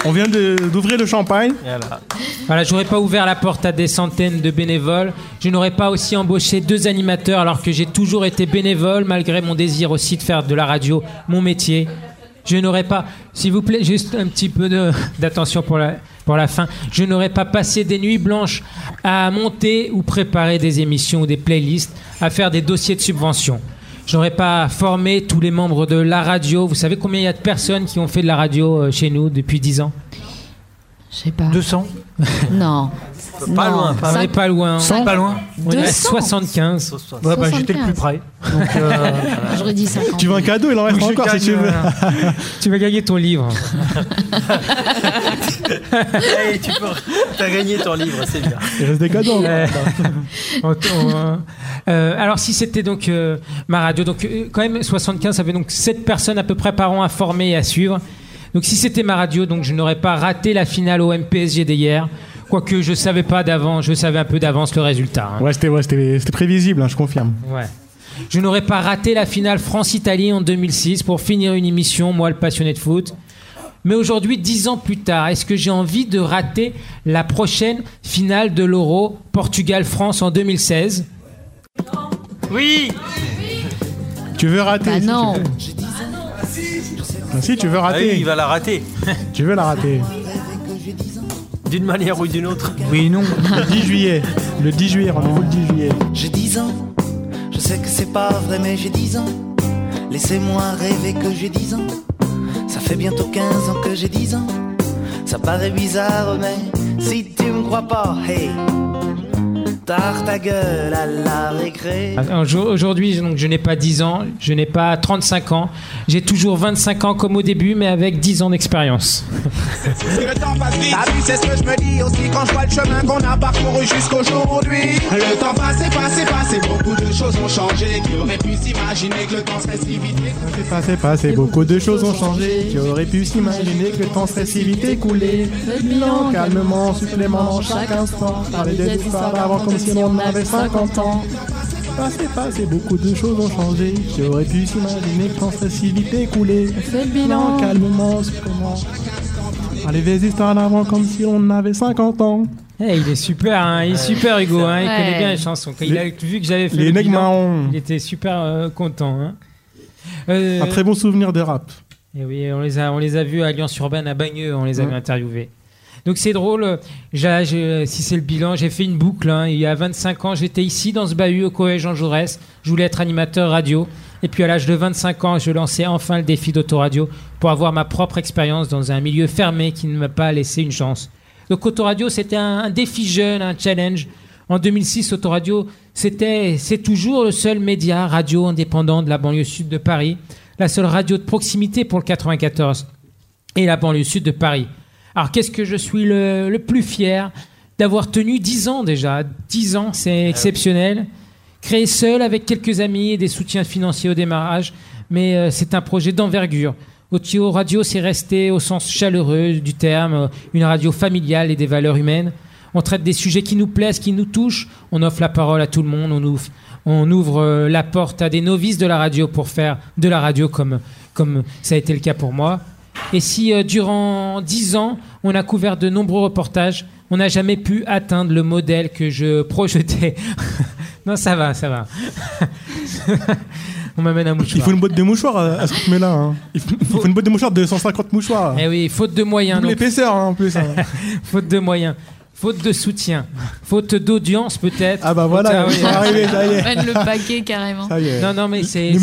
Speaker 5: On vient de- d'ouvrir le champagne.
Speaker 11: Voilà.
Speaker 2: Voilà, j'aurais pas ouvert la porte à des centaines de bénévoles. Je n'aurais pas aussi embauché deux animateurs alors que j'ai toujours été bénévole malgré mon désir aussi de faire de la radio mon métier. Je n'aurais pas, s'il vous plaît, juste un petit peu de- d'attention pour la, pour la fin. Je n'aurais pas passé des nuits blanches à monter ou préparer des émissions ou des playlists, à faire des dossiers de subvention. Je n'aurais pas formé tous les membres de la radio. Vous savez combien il y a de personnes qui ont fait de la radio euh, chez nous depuis 10 ans?
Speaker 12: Je sais pas.
Speaker 2: 200
Speaker 12: Non.
Speaker 11: Pas
Speaker 12: Non.
Speaker 11: loin, pas
Speaker 2: On n'est pas loin.
Speaker 11: Cent Pas loin.
Speaker 2: On est à
Speaker 12: 200.
Speaker 2: 75.
Speaker 11: Ouais,
Speaker 12: bah, j'étais le plus
Speaker 11: près.
Speaker 12: J'aurais dit 50.
Speaker 5: Tu veux un cadeau, il en reste
Speaker 2: Je
Speaker 5: encore si tu veux.
Speaker 2: euh, tu vas gagner ton livre.
Speaker 11: Hey, tu peux... as gagné ton livre, c'est bien.
Speaker 5: Il reste des cadeaux.
Speaker 2: Euh, on- on- euh, alors si c'était donc euh, ma radio, donc euh, quand même 75, ça fait donc 7 personnes à peu près par an à former et à suivre. Donc si c'était ma radio, donc je n'aurais pas raté la finale au MPSG d'hier. Quoique je savais pas d'avant, je savais un peu d'avance le résultat. hein.
Speaker 5: Ouais, c'était ouais, c'était- c'était prévisible, hein, je confirme.
Speaker 2: Ouais. Je n'aurais pas raté la finale France-Italie en 2006 pour finir une émission, moi le passionné de foot. Mais aujourd'hui, dix ans plus tard, est-ce que j'ai envie de rater la prochaine finale de l'Euro Portugal-France en 2016
Speaker 11: Oui
Speaker 5: Tu veux rater
Speaker 12: Bah
Speaker 5: si
Speaker 12: non.
Speaker 5: tu veux. Ah, si, tu veux
Speaker 11: Ah oui,
Speaker 5: rater.
Speaker 11: il va la rater.
Speaker 5: Tu veux la rater.
Speaker 11: D'une manière ou d'une autre.
Speaker 5: Oui, non. Le 10 juillet. Le 10 juillet, rendez-vous le 10 juillet.
Speaker 13: J'ai 10 ans, je sais que c'est pas vrai, mais j'ai 10 ans. Laissez-moi rêver que j'ai 10 ans. Ça fait bientôt 15 ans que j'ai 10 ans. Ça paraît bizarre, mais si tu me crois pas, hey, tard ta gueule à la récré.
Speaker 2: Jo- Aujourd'hui, donc, je n'ai pas 10 ans, je n'ai pas 35 ans. J'ai toujours 25 ans comme au début, mais avec 10 ans d'expérience.
Speaker 14: Le temps passe vite, c'est ce que je me dis aussi quand je vois le chemin qu'on a parcouru jusqu'aujourd'hui. Le temps passe et passe et passe et beaucoup de choses ont changé. Qui aurait pu s'imaginer que le temps serait si vite
Speaker 5: C'est passé, passé, beaucoup de choses ont changé. Qui aurait pu s'imaginer que le temps serait si vite écoulé. Bilan calmement, supplément chaque instant. Parler des histoires d'avant comme si on avait 50 ans. Passé, passé, beaucoup de choses ont changé. Qui aurait pu s'imaginer que temps serait si vite écoulé. Faites le bilan calmement, supplément. Parler des histoires d'avant comme si on avait 50 ans.
Speaker 2: Eh, il est super, hein, il est super Hugo, hein, il
Speaker 12: Ouais.
Speaker 2: connaît bien les chansons. Quand il a vu que j'avais fait
Speaker 5: Les
Speaker 2: le bilan, il était super euh, content. hein. Euh,
Speaker 5: Un très bon souvenir de rap.
Speaker 2: Et oui, on les a, on les a vus à Alliance Urbaine, à Bagneux, on les avait
Speaker 5: Ouais.
Speaker 2: interviewés. Donc c'est drôle, si c'est le bilan, j'ai fait une boucle. hein. Il y a 25 ans, j'étais ici dans ce bahut au collège Jean Jaurès. Je voulais être animateur radio. Et puis à l'âge de 25 ans, je lançais enfin le défi d'autoradio pour avoir ma propre expérience dans un milieu fermé qui ne m'a pas laissé une chance. Donc Autoradio, c'était un, un défi jeune, un challenge. En 2006, Autoradio, c'était, c'est toujours le seul média radio indépendant de la banlieue sud de Paris, la seule radio de proximité pour le 94 et la banlieue sud de Paris. Alors qu'est-ce que je suis le, le plus fier d'avoir tenu 10 ans déjà? 10 ans, c'est exceptionnel. Créé seul avec quelques amis et des soutiens financiers au démarrage, mais euh, c'est un projet d'envergure. Otio Radio, c'est resté au sens chaleureux du terme, euh, une radio familiale et des valeurs humaines. On traite des sujets qui nous plaisent, qui nous touchent. On offre la parole à tout le monde. On ouvre, on ouvre euh, la porte à des novices de la radio pour faire de la radio comme, comme ça a été le cas pour moi. Et si euh, durant dix ans, on a couvert de nombreux reportages, on n'a jamais pu atteindre le modèle que je projetais. non, ça va, ça va. On m'amène un mouchoir.
Speaker 5: Il faut une boîte de mouchoirs à, à ce rythme-là. hein. Il, faut, il faut une boîte de mouchoirs de 150 mouchoirs.
Speaker 2: Eh oui, faute de moyens.
Speaker 5: Double
Speaker 2: donc.
Speaker 5: épaisseur hein, en plus. hein.
Speaker 2: faute de moyens. Faute de soutien. Faute d'audience peut-être.
Speaker 5: Ah bah voilà,
Speaker 2: Faute-
Speaker 5: ça va arriver, ça y est.
Speaker 12: Le paquet carrément.
Speaker 5: Ça y est.
Speaker 2: Non, non, mais c'est une,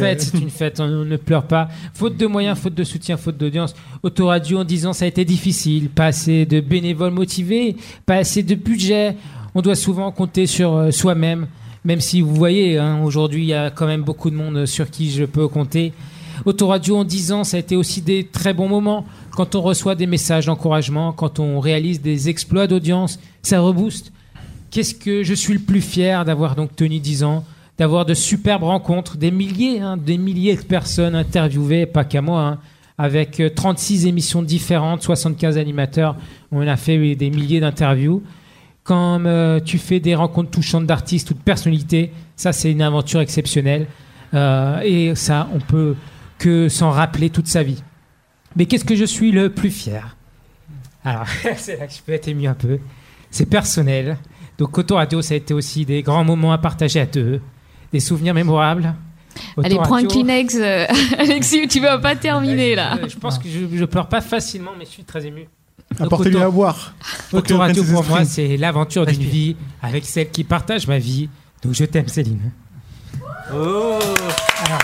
Speaker 2: fête, c'est une fête, on ne pleure pas. Faute de moyens, faute de soutien, faute d'audience. Autoradio en disant ça a été difficile, pas assez de bénévoles motivés, pas assez de budget. On doit souvent compter sur euh, soi-même, même si vous voyez, hein, aujourd'hui il y a quand même beaucoup de monde sur qui je peux compter. Autoradio en 10 ans, ça a été aussi des très bons moments. Quand on reçoit des messages d'encouragement, quand on réalise des exploits d'audience, ça rebooste. Qu'est-ce que je suis le plus fier d'avoir donc tenu 10 ans, d'avoir de superbes rencontres, des milliers, hein, des milliers de personnes interviewées, pas qu'à moi, hein, avec euh, 36 émissions différentes, 75 animateurs. On a fait des milliers d'interviews. Quand euh, tu fais des rencontres touchantes d'artistes ou de personnalités, ça c'est une aventure exceptionnelle. Euh, et ça, on peut que s'en rappeler toute sa vie. Mais qu'est-ce que je suis le plus fier? Alors, c'est là que je peux être ému un peu. C'est personnel. Donc, Autoradio, ça a été aussi des grands moments à partager à deux, des souvenirs mémorables.
Speaker 12: Allez, prends un
Speaker 2: Autoradio-
Speaker 12: Kleenex, euh, Alexis, tu vas pas terminer là.
Speaker 2: Euh, Je pense que je, je pleure pas facilement, mais je suis très ému.
Speaker 5: Apportez-lui à boire.
Speaker 2: Autoradio, pour moi, c'est l'aventure d'une vie avec celle qui partage ma vie. Donc, je t'aime, Céline.
Speaker 11: Oh
Speaker 2: Alors,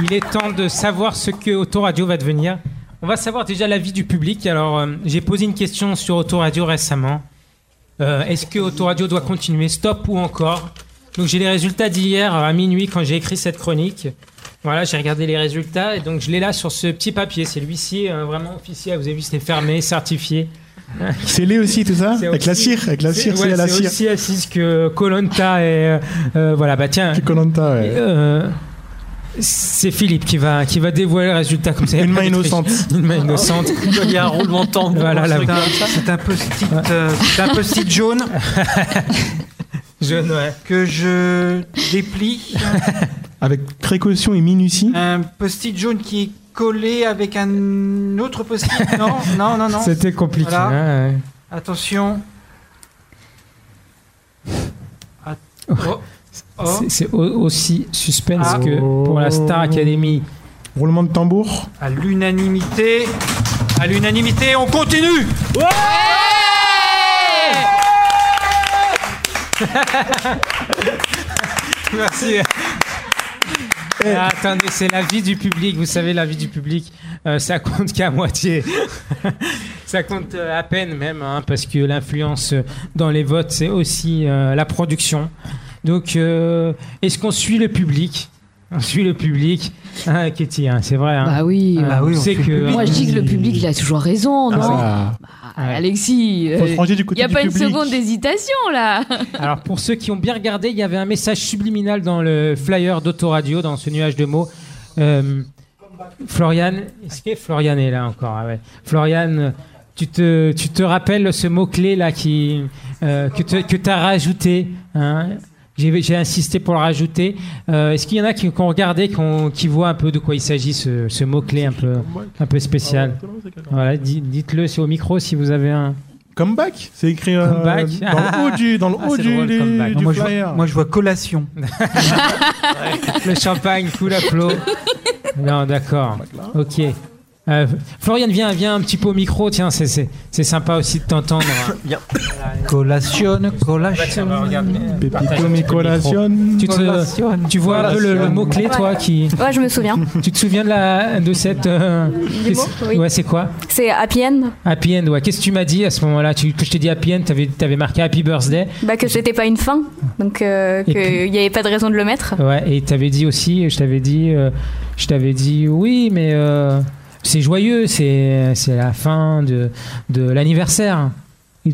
Speaker 2: il est, temps de savoir ce que Autoradio va devenir. On va savoir déjà l'avis du public. Alors, euh, j'ai posé une question sur Autoradio récemment. Euh, Est-ce que Autoradio doit continuer, stop ou encore? Donc, j'ai les résultats d'hier à minuit quand j'ai écrit cette chronique. Voilà, j'ai regardé les résultats et donc je l'ai là sur ce petit papier. C'est euh, vraiment officiel. Vous avez vu, c'est fermé, certifié.
Speaker 5: C'est les aussi, tout ça
Speaker 2: C'est
Speaker 5: Avec la
Speaker 2: aussi-
Speaker 5: cire Avec la cire,
Speaker 2: ouais,
Speaker 5: c'est la
Speaker 2: c'est
Speaker 5: cire.
Speaker 2: aussi assise que Colanta et euh, euh, voilà bah tiens
Speaker 5: Colanta, ouais.
Speaker 2: euh, c'est Philippe qui va qui va dévoiler le résultat comme ça
Speaker 5: Une main innocente.
Speaker 2: une main innocente
Speaker 11: Il y a un roulement de tambour.
Speaker 2: voilà la
Speaker 11: C'est un-
Speaker 15: C'est un post-it euh, c'est un post-it jaune
Speaker 2: jaune ouais
Speaker 15: que je déplie.
Speaker 5: Avec précaution et minutie.
Speaker 15: Un post-it jaune qui est collé avec un autre post-it. Non, non, non, non.
Speaker 2: c'était compliqué
Speaker 15: Voilà.
Speaker 2: hein, ouais.
Speaker 15: Attention. At- oh. Oh.
Speaker 2: C'est- c'est au- aussi suspense
Speaker 15: Ah.
Speaker 2: que pour la Star Academy
Speaker 5: Roulement de tambour.
Speaker 15: À l'unanimité. À l'unanimité, on continue
Speaker 2: Merci. Ah, attendez, c'est l'avis du public. Vous savez, l'avis du public, euh, ça compte qu'à moitié. ça compte euh, à peine même, hein, parce que l'influence euh, dans les votes, c'est aussi la production. Donc, est-ce qu'on suit le public? On suit le public. Ah, Katie, hein, c'est vrai. hein.
Speaker 12: Bah oui.
Speaker 2: Ah,
Speaker 15: Bah oui,
Speaker 2: on que.
Speaker 15: public.
Speaker 12: Moi, je dis que le public, il a toujours raison, non
Speaker 5: Ah,
Speaker 12: Ah, Alexis,
Speaker 5: Faut
Speaker 12: il
Speaker 5: du
Speaker 12: n'y a pas une seconde d'hésitation là.
Speaker 2: Alors pour ceux qui ont bien regardé, il y avait un message subliminal dans le flyer d'Autoradio, dans ce nuage de mots. Euh, Florian, est-ce que Florian est là encore? Ah ouais. Florian, tu te, tu te rappelles ce mot-clé là qui, euh, que tu as rajouté hein? J'ai, insisté pour le rajouter. Euh, est-ce qu'il y en a qui, qui ont regardé, qui, ont- qui voient un peu de quoi il s'agit, ce, ce mot-clé un peu, un peu spécial Voilà, di- dites-le c'est au micro si vous avez un...
Speaker 5: Comeback C'est écrit euh,
Speaker 2: Comeback.
Speaker 5: dans le haut du, dans le
Speaker 2: Ah,
Speaker 5: haut du,
Speaker 2: drôle,
Speaker 5: du-
Speaker 2: comeback.
Speaker 5: du
Speaker 15: moi, je
Speaker 5: flyer.
Speaker 15: vois, moi, je vois collation.
Speaker 2: Le champagne coule à flot. Non, d'accord. Ok. Euh, Florian, viens, viens un petit peu au micro. Tiens, c'est, c'est, c'est sympa aussi de t'entendre.
Speaker 11: Bien.
Speaker 15: Collation,
Speaker 2: Bah,
Speaker 15: collation.
Speaker 2: bah,
Speaker 5: Pepito
Speaker 2: un
Speaker 5: mi collation.
Speaker 2: Tu, te, tu vois un peu le, le mot-clé, toi, qui.
Speaker 3: Ouais, je me souviens.
Speaker 2: Tu te souviens de, la, de cette. euh,
Speaker 3: Du
Speaker 2: qu'est-ce-
Speaker 3: mot, oui.
Speaker 2: Ouais, c'est quoi
Speaker 3: C'est Happy End.
Speaker 2: Happy End, ouais. Qu'est-ce que tu m'as dit à ce moment-là tu, Que je t'ai dit Happy End, t'avais, t'avais marqué Happy Birthday.
Speaker 3: Bah, que c'était pas une fin. Donc, euh, qu'il n'y avait pas de raison de le mettre.
Speaker 2: Ouais, et t'avais dit aussi, je t'avais dit, euh, je t'avais dit, oui, mais euh, c'est joyeux, c'est, la fin de, de l'anniversaire.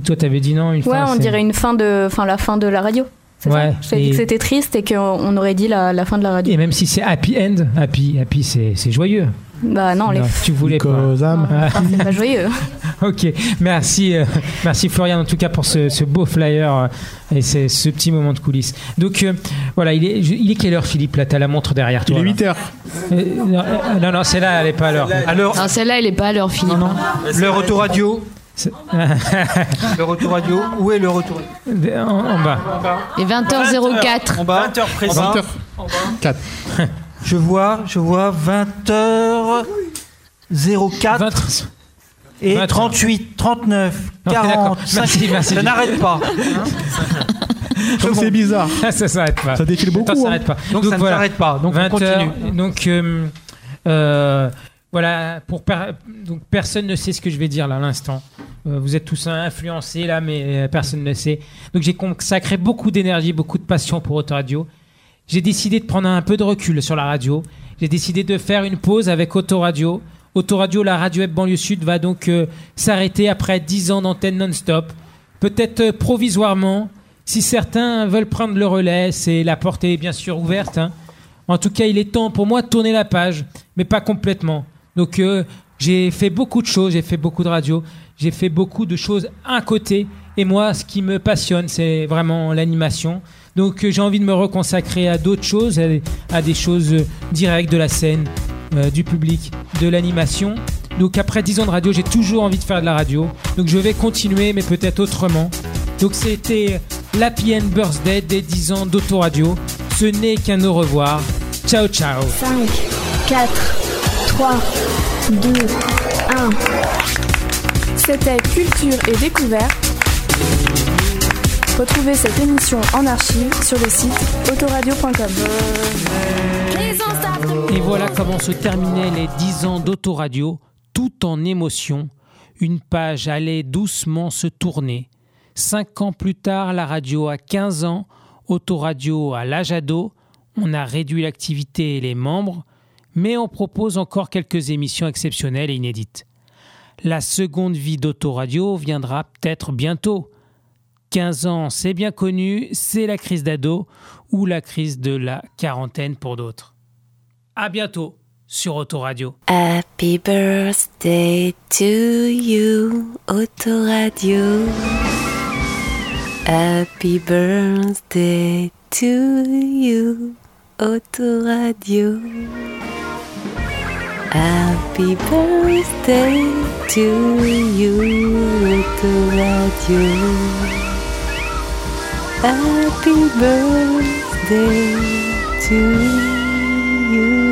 Speaker 2: Toi, t'avais dit non, une
Speaker 3: Ouais,
Speaker 2: fin.
Speaker 3: on dirait une fin de, enfin, la fin de la radio. C'est
Speaker 2: Ouais,
Speaker 3: ça Je t'ai dit que c'était triste et qu'on on aurait dit la, la fin de la radio.
Speaker 2: Et même si c'est happy end, happy, happy, c'est joyeux.
Speaker 3: Bah non, les...
Speaker 2: Non, tu voulais pas. Ah,
Speaker 3: c'est pas joyeux.
Speaker 2: ok, merci, euh, merci Florian en tout cas pour ce, ce beau flyer euh, et c'est ce petit moment de coulisses. Donc euh, voilà, il est, je- il est quelle heure Philippe là T'as la montre derrière toi.
Speaker 5: Il est
Speaker 2: là.
Speaker 5: 8 heures.
Speaker 2: Euh, non, euh, non, non, c'est là, elle est pas à l'heure.
Speaker 15: Alors,
Speaker 12: Non, celle-là, elle est pas à l'heure, Philippe.
Speaker 15: non, non.
Speaker 12: hein.
Speaker 15: L'heure autoradio,
Speaker 2: C'est-
Speaker 15: Le retour radio. Où est le retour radio
Speaker 2: en, en bas.
Speaker 12: Et 20h04.
Speaker 15: En bas.
Speaker 11: 20h présent.
Speaker 5: 4.
Speaker 15: Je vois, je vois 20h04 et
Speaker 2: 20.
Speaker 15: 38, 39,
Speaker 2: Ok,
Speaker 15: 40,
Speaker 2: d'accord.
Speaker 15: 50.
Speaker 2: Merci, merci.
Speaker 15: Ça n'arrête pas.
Speaker 5: Comme c'est bizarre.
Speaker 2: ça s'arrête pas.
Speaker 5: Ça défile beaucoup,
Speaker 2: Attends, ça
Speaker 5: hein.
Speaker 2: s'arrête pas.
Speaker 15: Donc ça ne
Speaker 2: voilà.
Speaker 15: s'arrête pas. Donc on
Speaker 2: 20
Speaker 15: continue.
Speaker 2: heures. Donc, euh, euh, voilà, pour per- donc personne ne sait ce que je vais dire là à l'instant. Euh, vous êtes tous influencés là, mais personne ne sait. Donc j'ai consacré beaucoup d'énergie, beaucoup de passion pour Autoradio. J'ai décidé de prendre un peu de recul sur la radio. J'ai décidé de faire une pause avec Autoradio. Autoradio, la radio web banlieue sud, va donc euh, s'arrêter après 10 ans d'antenne non-stop. Peut-être euh, provisoirement. Si certains veulent prendre le relais, c'est la porte est bien sûr ouverte. hein. En tout cas, il est temps pour moi de tourner la page, mais pas complètement. Donc, euh, j'ai fait beaucoup de choses, j'ai fait beaucoup de radio, j'ai fait beaucoup de choses à côté. Et moi, ce qui me passionne, c'est vraiment l'animation. Donc, euh, j'ai envie de me reconsacrer à d'autres choses, à des, choses euh, directes de la scène, euh, du public, de l'animation. Donc, après 10 ans de radio, j'ai toujours envie de faire de la radio. Donc, je vais continuer, mais peut-être autrement. Donc, c'était l'Happy End Birthday des 10 ans d'Autoradio. Ce n'est qu'un au revoir. Ciao, ciao.
Speaker 9: 5, 4, 3, 2, 1. C'était Culture et Découverte. Retrouvez cette émission en archive sur le site autoradio.com.
Speaker 2: Et voilà comment se terminaient les 10 ans d'Autoradio, tout en émotion. Une page allait doucement se tourner. Cinq ans plus tard, la radio a 15 ans, Autoradio à l'âge ado. On a réduit l'activité et les membres, mais on propose encore quelques émissions exceptionnelles et inédites. La seconde vie d'Autoradio viendra peut-être bientôt. 15 ans, c'est bien connu, c'est la crise d'ado ou la crise de la quarantaine pour d'autres. À bientôt sur Autoradio.
Speaker 16: Happy birthday to you, Autoradio. Happy birthday to you, Autoradio. Happy birthday to you, Autoradio. Happy birthday to you.